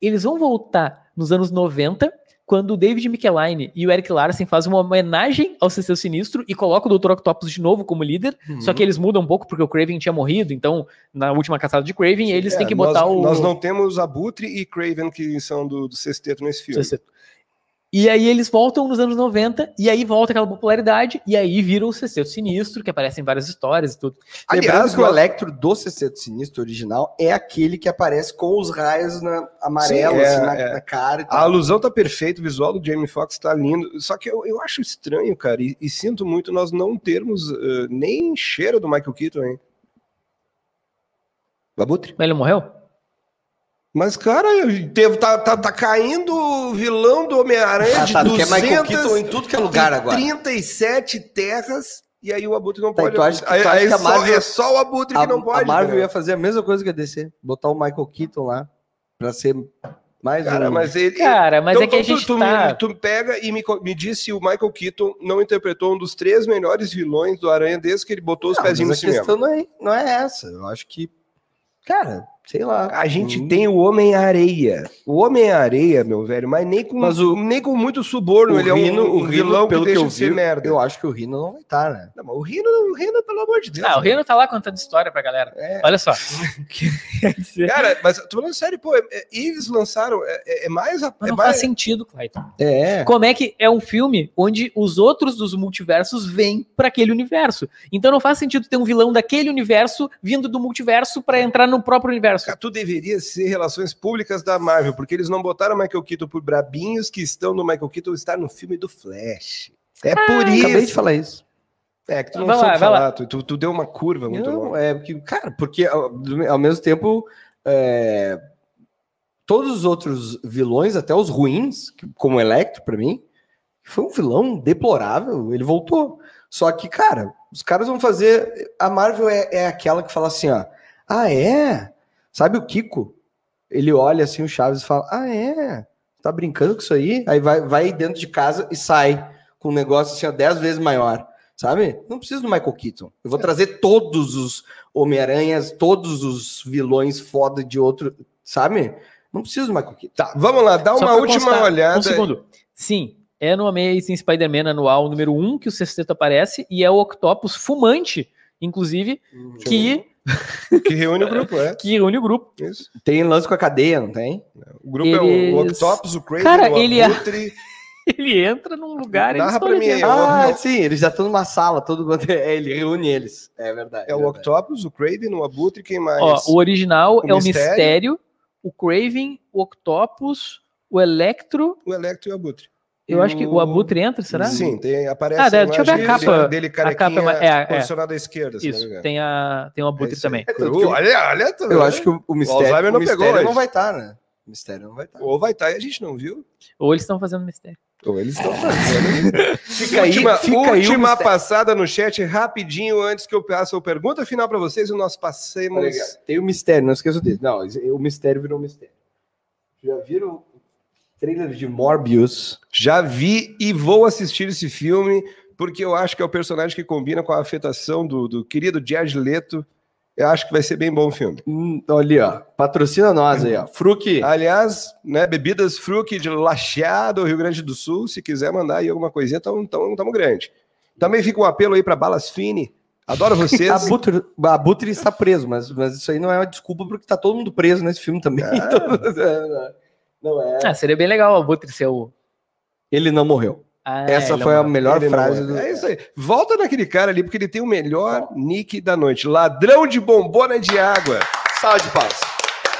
Eles vão voltar nos anos 90 quando o David Michelline e o Eric Larsen fazem uma homenagem ao Sexteto Sinistro e colocam o Dr. Octopus de novo como líder, uhum. só que eles mudam um pouco porque o Craven tinha morrido, então na última caçada de Craven eles é, têm que botar nós, o... Nós não temos Abutre e Craven que são do, do Sexteto nesse filme. Sexteto. E aí eles voltam nos anos 90, e aí volta aquela popularidade, e aí vira o Sexteto Sinistro, que aparece em várias histórias e tudo. Aliás, o Electro do Sexteto Sinistro original é aquele que aparece com os raios na, amarelos Sim, é, assim, na, é. na, cara. A alusão tá perfeita, o visual do Jamie Foxx tá lindo, só que eu, eu acho estranho, cara, e, e sinto muito nós não termos uh, nem cheiro do Michael Keaton, hein? Babutre? Mas ele morreu? Mas, cara, teve, tá, tá, tá caindo o vilão do Homem-Aranha ah, de tá, 200 é em tudo que é lugar agora. 37 terras, e aí o Abutre não tá, pode. Tu acha, tu acha aí, que a Marvel, é só o Abutre a, que não pode. A Marvel né? ia fazer a mesma coisa que a DC, botar o Michael Keaton lá, pra ser mais cara, um... mas ele, cara, mas então, é que a gente tu, tá... tu, tu pega e me, me diz se o Michael Keaton não interpretou um dos três melhores vilões do Aranha desde que ele botou os pezinhos no cinema. A questão não é, não é essa. Eu acho que, cara, sei lá. A gente hum. tem o Homem-Areia. O Homem-Areia, meu velho, mas nem com, mas o, nem com muito suborno. O ele Rino, é um, um o vilão pelo que, que eu vi, merda. Eu acho que o Rino não vai estar, tá, né? Não, mas o Rino, o Rino, pelo amor de Deus. Ah, o Rino tá lá contando história pra galera. É. Olha só. Cara, mas tô falando sério, pô, é, é, eles lançaram, é, é, é mais... A, mas não mais... faz sentido, Clayton. É. Como é que é um filme onde os outros dos multiversos vêm para aquele universo? Então não faz sentido ter um vilão daquele universo vindo do multiverso para entrar no próprio universo. Cara, tu deveria ser relações públicas da Marvel, porque eles não botaram Michael Keaton por brabinhos que estão no Michael Keaton estar no filme do Flash. É ah, por isso. Acabei de falar isso. É, que tu não vai soube lá, falar, tu, tu, tu, deu uma curva muito não, longa. É, porque, cara, porque ao, ao mesmo tempo, é, todos os outros vilões, até os ruins, como Electro, para mim, foi um vilão deplorável, ele voltou. Só que, cara, os caras vão fazer. A Marvel é, é aquela que fala assim, ó. Ah, é? Sabe o Kiko? Ele olha assim o Chaves e fala: Ah, é? Tá brincando com isso aí? Aí vai, vai dentro de casa e sai com um negócio assim, ó, 10 vezes maior. Sabe? Não precisa do Michael Keaton. Eu vou trazer todos os Homem-Aranhas, todos os vilões foda de outro. Sabe? Não precisa do Michael Keaton. Tá, vamos lá, dá Só uma última constar, olhada. Um segundo. Sim, é no Amazing Spider-Man anual número 1 um que o sexteto aparece e é o Octopus fumante, inclusive, uhum. que que reúne o grupo, é. Que reúne o grupo. Isso. Tem lance com a cadeia, não tem? O grupo Eles... é o Octopus, o Craven, Cara, o ele, é- Abutre... ele entra num lugar e Narra pra mim aí, Ah, sim, eles já estão numa sala, todo mundo... É, ele reúne eles. É verdade. É, é o Octopus, o Craven, o Abutre, quem mais? Ó, o original o é mistério. o Mistério, o Craven, o Octopus, o Electro... O Electro e o Abutre. Eu acho que o Abutre entra, será? Sim, tem, aparece ah, deixa eu ver a capa. dele carequinha a capa é, é, posicionado à esquerda. Isso, tem, a, tem o Abutre é também. É, olha, olha, eu acho que o, o mistério, o não, o mistério não vai estar, tá, né? O mistério não vai estar. Tá. Ou vai estar tá, e a gente não viu. Ou eles estão fazendo mistério. Ou eles estão fazendo. fica aí, última, fica última aí passada no chat, rapidinho, antes que eu passe a pergunta final para vocês e nós passemos. Tem o mistério, não esqueça disso. Não, o mistério virou mistério. Já viram Trailer de Morbius. Já vi e vou assistir esse filme, porque eu acho que é o personagem que combina com a afetação do, do querido Jared Leto. Eu acho que vai ser bem bom o filme. Hum, ali, ó. Patrocina nós aí, ó. Fruc. Aliás, né, bebidas Fruc de Lacheado, Rio Grande do Sul. Se quiser mandar aí alguma coisinha, tamo, tamo, tamo grande. Também fica um apelo aí para Balas Fine. Adoro vocês. a, Butre, a Butre está preso, mas, mas isso aí não é uma desculpa porque tá todo mundo preso nesse filme também. Ah. Então, não é. Ah, seria bem legal o Abutre ser o. Ele não morreu. Ah, Essa foi a melhor frase do. É isso aí. Volta naquele cara ali, porque ele tem o melhor nick da noite. Ladrão de bombona de água. Salve de paz.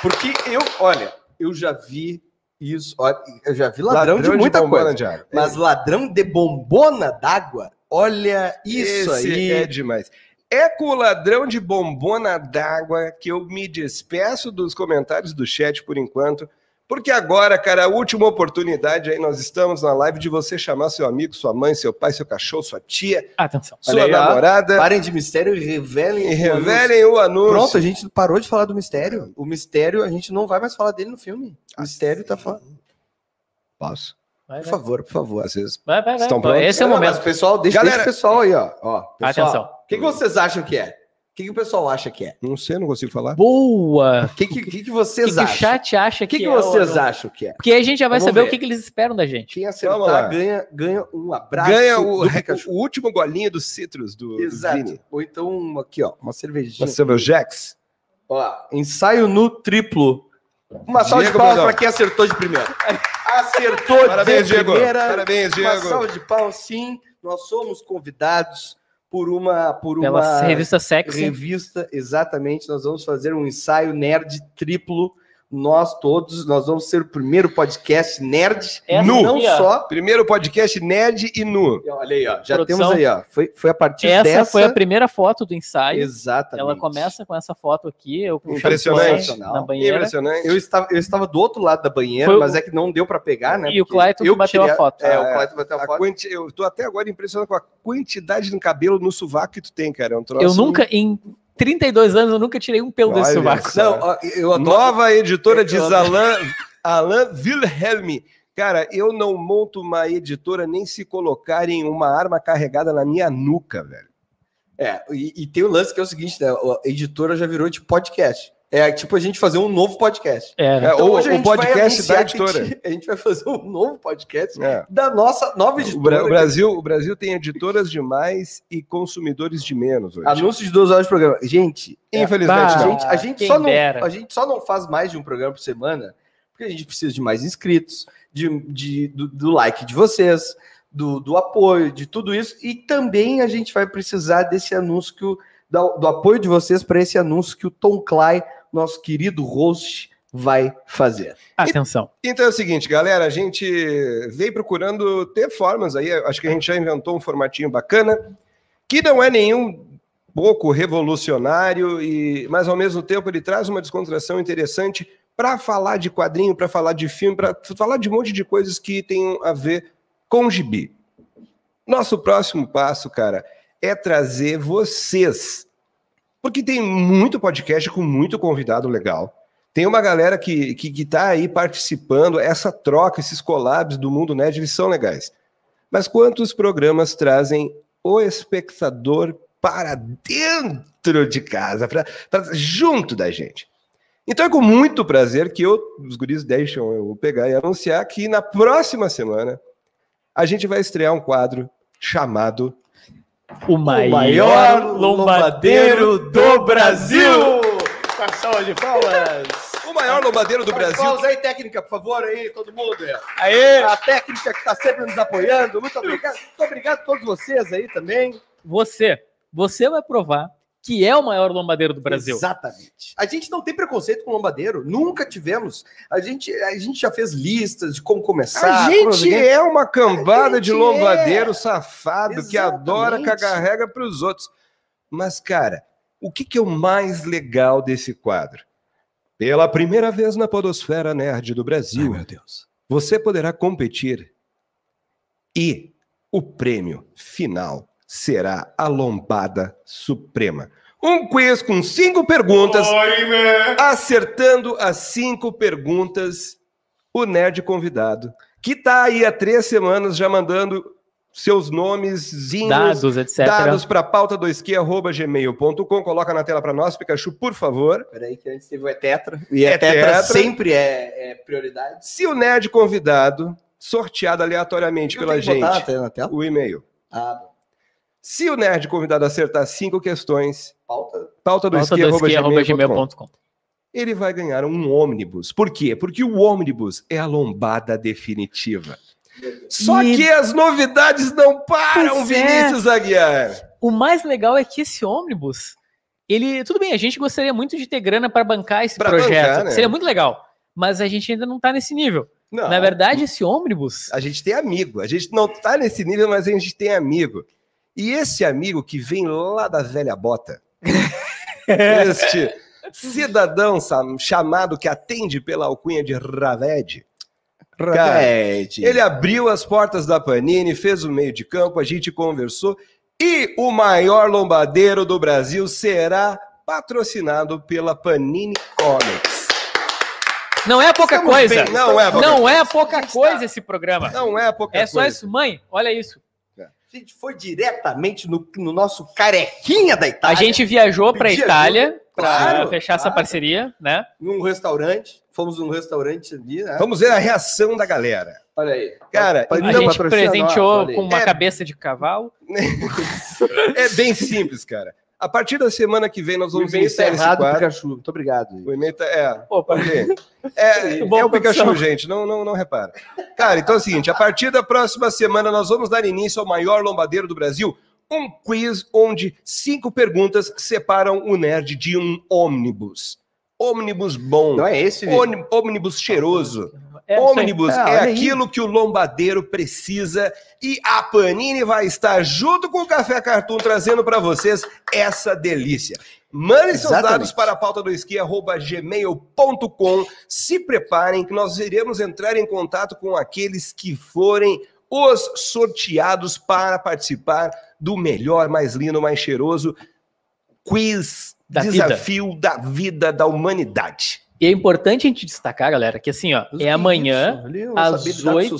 Porque eu, olha, eu já vi isso. Olha, eu já vi ladrão, ladrão de muita de coisa. De água. Mas ladrão de bombona d'água, olha isso Esse aí. É demais. É com o ladrão de bombona d'água que eu me despeço dos comentários do chat por enquanto. Porque agora, cara, a última oportunidade aí, nós estamos na live de você chamar seu amigo, sua mãe, seu pai, seu cachorro, sua tia, Atenção. sua aí, ó. namorada. Parem de mistério e revelem. E o anúncio. revelem o anúncio. Pronto, a gente parou de falar do mistério. O mistério, a gente não vai mais falar dele no filme. O mistério tá falando. Posso? Vai, Por vai. favor, por favor. Vocês Vai, vai, vai. Estão prontos? Esse é o Não, mas momento. o pessoal, deixa, Galera- deixa o pessoal aí, ó. ó pessoal, Atenção. O que, que vocês acham que é? O que, que o pessoal acha que é? não sei, não consigo falar. Boa! O que, que, que, que O vocês que, que o acham? chat acha O que, que, que é o vocês anúncio? acham que é? Porque aí a gente já vai Vamos saber ver. o que, que eles esperam da gente. Quem acertar ganha, ganha um abraço Ganha o, do o último golinho do Citrus do, do Exato. Vini. Ou então, aqui, ó, uma cervejinha. O Jax? Ó, ensaio no triplo. Uma salva de Diego palmas Brandão. para quem acertou de primeira. Acertou Parabéns, de Diego. primeira. Parabéns, Uma Diego. salva de palmas, sim. Nós somos convidados por uma por Pela uma revista Sexy. revista, exatamente. Nós vamos fazer um ensaio nerd triplo. Nós todos, nós vamos ser o primeiro podcast nerd. Essa nu, não só. Primeiro podcast nerd e nu. Olha aí, ó. Já Produção. temos aí, ó. Foi, foi a partir Essa dessa. foi a primeira foto do ensaio. Exatamente. Ela começa com essa foto aqui, eu com Impressionante. na banheira. Impressionante. Eu estava, eu estava do outro lado da banheira, Foi o- mas é que não deu pra pegar, né? E o Clayton que bateu a foto. É, o é. Clayton bateu a A foto. quanti... Eu tô até agora impressionado com a quantidade de cabelo no sovaco que tu tem, cara. É um troço... Eu nunca, em 32 anos, eu nunca tirei um pelo desse Olha sovaco. só. Não, ó, eu adoro. Nova editora adoro. Alain, Alain Wilhelm. Cara, eu não monto uma editora nem se colocarem uma arma carregada na minha nuca, velho. É, e, e tem o lance que é o seguinte, né? A editora já virou de podcast. É tipo a gente fazer um novo podcast. É, né? É, ou hoje a o gente vai podcast da anunciar que editora. A gente, a gente vai fazer um novo podcast É. da nossa nova O, editora. O Brasil, o Brasil tem editoras de mais e consumidores de menos hoje. Anúncio de duas horas de programa. Gente, é, Infelizmente, Bah, a gente, a, gente não, dera. a gente só não faz mais de um programa por semana porque a gente precisa de mais inscritos, de, de- do, do like de vocês, do, do apoio, de tudo isso. E também a gente vai precisar desse anúncio que o, da- do, apoio de vocês para esse anúncio que o Tom Clay, nosso querido host, vai fazer. Atenção. Então é o seguinte, galera, a gente veio procurando ter formas aí, acho que a gente já inventou um formatinho bacana, que não é nenhum pouco revolucionário, e mas ao mesmo tempo ele traz uma descontração interessante para falar de quadrinho, para falar de filme, para falar de um monte de coisas que tenham a ver com gibi. Nosso próximo passo, cara, é trazer vocês. Porque tem muito podcast com muito convidado legal. Tem uma galera que, que, que tá aí participando, essa troca, esses collabs do Mundo Nerd, eles são legais. Mas quantos programas trazem o espectador para dentro de casa, para junto da gente? Então é com muito prazer que eu, os guris deixam eu pegar e anunciar que na próxima semana a gente vai estrear um quadro chamado O maior, lombadeiro do Brasil. Com a salva de palmas. O maior lombadeiro do Brasil. Pausa aí, técnica, por favor, aí, todo mundo. é. Aê! A técnica que está sempre nos apoiando. Muito obrigado. Muito obrigado a todos vocês aí também. Você, você vai provar que é o maior lombadeiro do Brasil. Exatamente. A gente não tem preconceito com lombadeiro, nunca tivemos. A gente, a gente já fez listas de como começar. A gente é uma cambada de gente lombadeiro é. safado que adora Exatamente. cagar regra para os outros. Mas, cara, o que, que é o mais legal desse quadro? Pela primeira vez na Podosfera Nerd do Brasil, meu Deus. você poderá competir e o prêmio final será a Lombada Suprema. Um quiz com cinco perguntas. Acertando as cinco perguntas, o nerd convidado, que tá aí há três semanas já mandando seus nomes, Dados, etc. dados para pauta 2 gmail.com. Coloca na tela para nós, Pikachu, por favor. Peraí, que antes teve o Etetra. E É Etetra, tetra. sempre é, é prioridade. Se o nerd convidado, sorteado aleatoriamente Eu pela gente, o e-mail. Ah, bom. Se o nerd convidado acertar cinco questões, pauta. pauta 2 Pauta 2 gmail.com. ele vai ganhar um ônibus. Por quê? Porque o ônibus é a lombada definitiva. Só E- que as novidades não param, Pois é. Vinícius Aguiar. O mais legal é que esse ônibus, ele. Tudo bem, a gente gostaria muito de ter grana para bancar esse Pra projeto. bancar, né? Seria muito legal. Mas a gente ainda não tá nesse nível. Não, Na verdade, esse ônibus. a gente tem amigo. A gente não tá nesse nível, mas a gente tem amigo. E esse amigo que vem lá da velha bota, este cidadão chamado que atende pela alcunha de Raved, Cara, ele abriu as portas da Panini, fez o meio de campo, a gente conversou e o maior lombadeiro do Brasil será patrocinado pela Panini Comics. Não é pouca Estamos coisa. Bem, não é pouca, não é pouca coisa esse programa. Não é pouca é coisa. É só isso. Mãe, olha isso. A gente foi diretamente no, no nosso carequinha da Itália. A gente viajou para a Itália para fechar claro. essa parceria, né? Num restaurante. Fomos num restaurante ali, né? Vamos ver a reação da galera. Olha aí. Cara, a gente presenteou com uma é... cabeça de cavalo. é bem simples, cara. A partir da semana que vem nós vamos iniciar tá errado, esse Pikachu. Muito obrigado. O e-mail tá, é. Opa. É, é, é o Pikachu, gente. Não, não, não repara. Cara, então é o seguinte: a partir da próxima semana nós vamos dar início ao maior lombadeiro do Brasil. Um quiz onde cinco perguntas separam o nerd de um ônibus. Ônibus bom. Não é esse? Ônibus cheiroso. É, ônibus é, é aquilo que o lombadeiro precisa e a Panini vai estar junto com o Café Cartoon trazendo para vocês essa delícia. Mandem seus dados para a pauta do esqui, gmail.com. Se preparem que nós iremos entrar em contato com aqueles que forem os sorteados para participar do melhor, mais lindo, mais cheiroso quiz, da desafio vida. da vida da humanidade. E é importante a gente destacar, galera, que assim, ó, é amanhã às oito.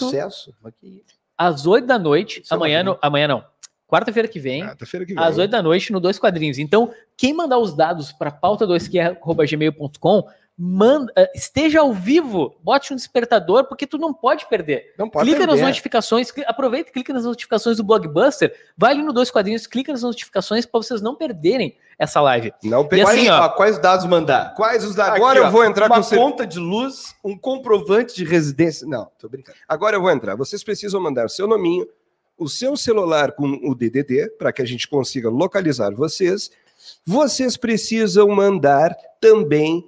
Às oito da noite. Isso é amanhã, no, amanhã não. Quarta-feira que vem, Quarta-feira que vem, às oito da noite, no Dois Quadrinhos. Então, quem mandar os dados para pauta 2gmail.com manda, eh, esteja ao vivo, bote um despertador, porque tu não pode perder. Não pode clica perder. nas notificações, aproveita e clica nas notificações do Blockbuster, vai ali no Dois Quadrinhos, clica nas notificações para vocês não perderem essa live. Não perder. Assim, ó, quais dados mandar? Quais os dados? Agora eu vou entrar uma com conta de luz, um comprovante de residência. Não, tô brincando. Agora eu vou entrar. Vocês precisam mandar o seu nominho, o seu celular com o DDD para que a gente consiga localizar vocês. Vocês precisam mandar também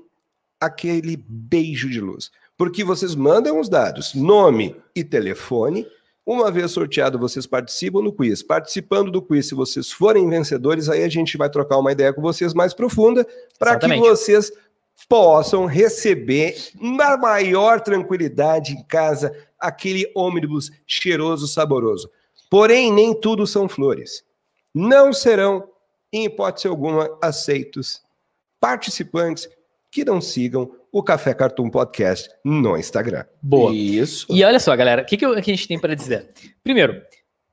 aquele beijo de luz. Porque vocês mandam os dados, nome e telefone. Uma vez sorteado, vocês participam do quiz. Participando do quiz, se vocês forem vencedores, aí a gente vai trocar uma ideia com vocês mais profunda para que vocês possam receber na maior tranquilidade em casa aquele ônibus cheiroso, saboroso. Porém, nem tudo são flores. Não serão, em hipótese alguma, aceitos participantes que não sigam o Café Cartoon Podcast no Instagram. Boa. Isso. E olha só, galera, o que, que, a gente tem para dizer? Primeiro,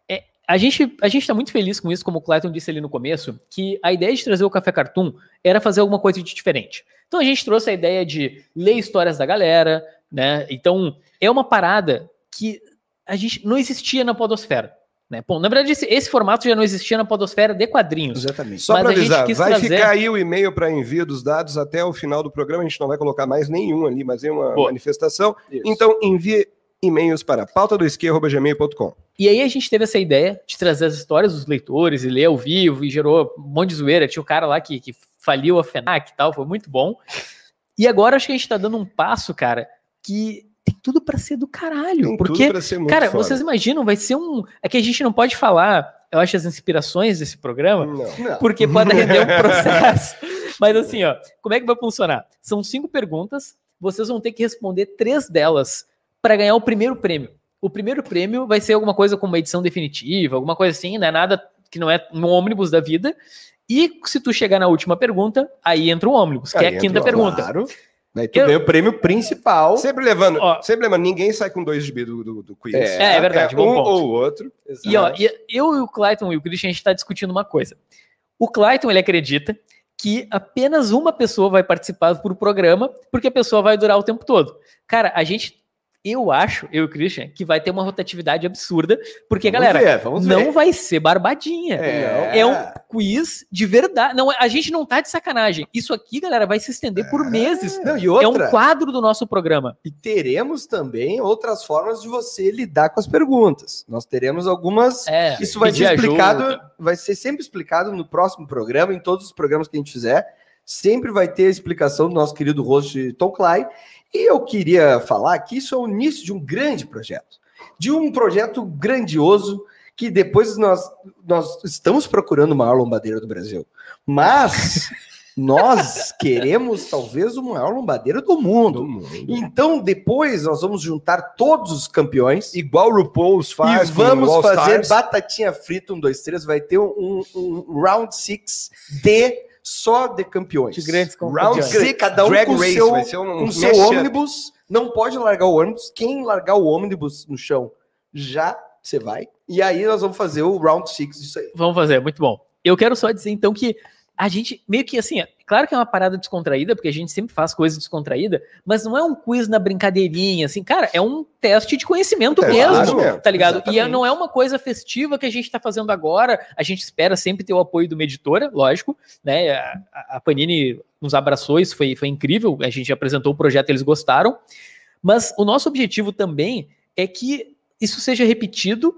é, a gente a está muito feliz com isso, como o Clayton disse ali no começo, que a ideia de trazer o Café Cartoon era fazer alguma coisa de diferente. Então a gente trouxe a ideia de ler histórias da galera, né? Então é uma parada que a gente não existia na podosfera. Né? Bom, na verdade, esse, esse, formato já não existia na podosfera de quadrinhos. Exatamente. Só para avisar, vai trazer... ficar aí o e-mail para envio dos dados até o final do programa. A gente não vai colocar mais nenhum ali, mas é uma Boa. manifestação. Isso. Então, envie e-mails para pauta do gmail.com. E aí a gente teve essa ideia de trazer as histórias dos leitores e ler ao vivo e gerou um monte de zoeira. Tinha o um cara lá que, que faliu a FENAC e tal, foi muito bom. E agora acho que a gente está dando um passo, cara, que tudo para ser do caralho. Tem porque, cara, foda. vocês imaginam, vai ser um. É que a gente não pode falar, eu acho, as inspirações desse programa, não. porque pode render um processo. Mas assim, ó, como é que vai funcionar? São cinco perguntas, vocês vão ter que responder três delas para ganhar o primeiro prêmio. O primeiro prêmio vai ser alguma coisa como uma edição definitiva, alguma coisa assim, não é nada que não é um ônibus da vida. E se tu chegar na última pergunta, aí entra o ônibus, que aí é a quinta pergunta. Claro. Né? Tu eu... ganha o prêmio principal. Sempre levando, ó, sempre levando, ninguém sai com dois GB do, do, do quiz. É, é verdade, é, um ponto. ou outro. Exato. E ó, eu e o Clayton e o Christian, a gente está discutindo uma coisa. O Clayton, ele acredita que apenas uma pessoa vai participar por programa, porque a pessoa vai durar o tempo todo. Cara, a gente eu acho, eu e o Christian, que vai ter uma rotatividade absurda, porque, vamos galera, ver, não ver. vai ser barbadinha. É. é. um quiz de verdade. Não, a gente não tá de sacanagem. Isso aqui, galera, vai se estender é. por meses. Não, outra, é um quadro do nosso programa. E teremos também outras formas de você lidar com as perguntas. Nós teremos algumas. É, Isso vai ser explicado, ajuda. vai ser sempre explicado no próximo programa, em todos os programas que a gente fizer. Sempre vai ter a explicação do nosso querido host Tom Clay. E eu queria falar que isso é o início de um grande projeto, de um projeto grandioso que depois nós, nós estamos procurando o maior lombadeiro do Brasil. Mas nós queremos talvez o maior lombadeiro do mundo. do mundo. Então, depois nós vamos juntar todos os campeões. Igual o RuPaul's faz. E vamos fazer batatinha frita, um, dois, três. Vai ter um, um, um round six de só de campeões. De grandes Round six, cada um Drag com race, seu, vai um, com seu ônibus. Não pode largar o ônibus. Quem largar o ônibus no chão já você vai. E aí nós vamos fazer o round six disso aí. Vamos fazer, muito bom. Eu quero só dizer então que a gente meio que assim, é claro que é uma parada descontraída, porque a gente sempre faz coisa descontraída, mas não é um quiz na brincadeirinha, assim, cara, é um teste de conhecimento é, mesmo, claro, tá ligado? Exatamente. E não é uma coisa festiva que a gente tá fazendo agora, a gente espera sempre ter o apoio de uma editora, lógico, né? A, a Panini nos abraçou, isso foi, foi incrível, a gente apresentou o projeto, eles gostaram, mas o nosso objetivo também é que isso seja repetido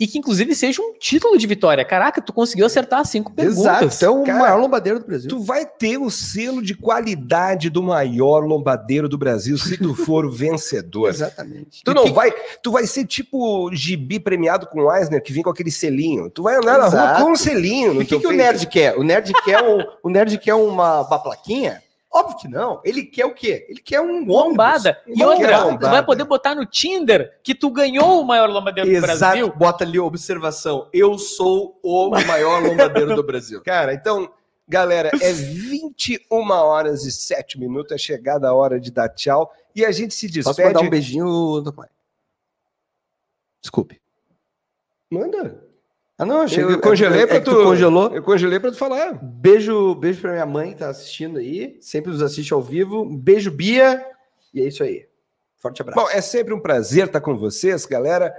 e que inclusive seja um título de vitória. Caraca, tu conseguiu acertar cinco perguntas. Exato, é o Cara, maior lombadeiro do Brasil. Tu vai ter o selo de qualidade do maior lombadeiro do Brasil se tu for vencedor. Exatamente. Tu e não que... vai, tu vai ser tipo gibi premiado com Eisner que vem com aquele selinho. Tu vai andar Exato. na rua com um selinho. o que, que o nerd quer? O nerd quer um, o nerd quer uma, uma plaquinha Óbvio que não. Ele quer o quê? Ele quer um lombada. E outra, lombada. tu vai poder botar no Tinder que tu ganhou o maior lombadeiro Exato. do Brasil. Bota ali observação. Eu sou o maior lombadeiro do Brasil. Cara, então, galera, é 21 horas e 7 minutos. É chegada a hora de dar tchau. E a gente se despede. Posso mandar um beijinho do pai? Desculpe. Manda. Ah, não, achei eu, eu congelei é, para tu, tu, congelou. Eu congelei para tu falar. Beijo, beijo para minha mãe que tá assistindo aí, sempre nos assiste ao vivo. Beijo Bia. E é isso aí. Forte abraço. Bom, é sempre um prazer estar com vocês, galera.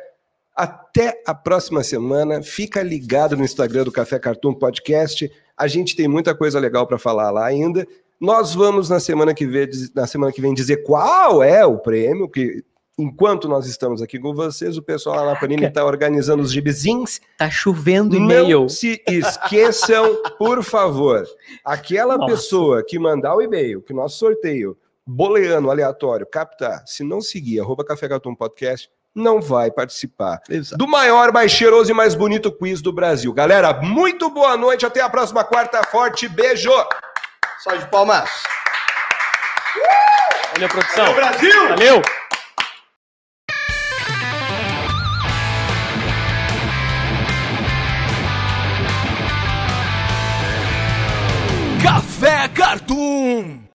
Até a próxima semana. Fica ligado no Instagram do Café Cartoon Podcast. A gente tem muita coisa legal para falar lá ainda. Nós vamos na semana que vem, na semana que vem dizer qual é o prêmio que enquanto nós estamos aqui com vocês, o pessoal lá na Panini está organizando os gibizinhos. Tá chovendo e-mail. Não se esqueçam, por favor, aquela Nossa. pessoa que mandar o e-mail, que nosso sorteio, boleano aleatório, captar, se não seguir, arroba Café Cartão Podcast, não vai participar Exato. do maior, mais cheiroso e mais bonito quiz do Brasil. Galera, muito boa noite, até a próxima quarta, forte beijo! Só de palmas! Valeu, produção! Valeu, Brasil! Valeu!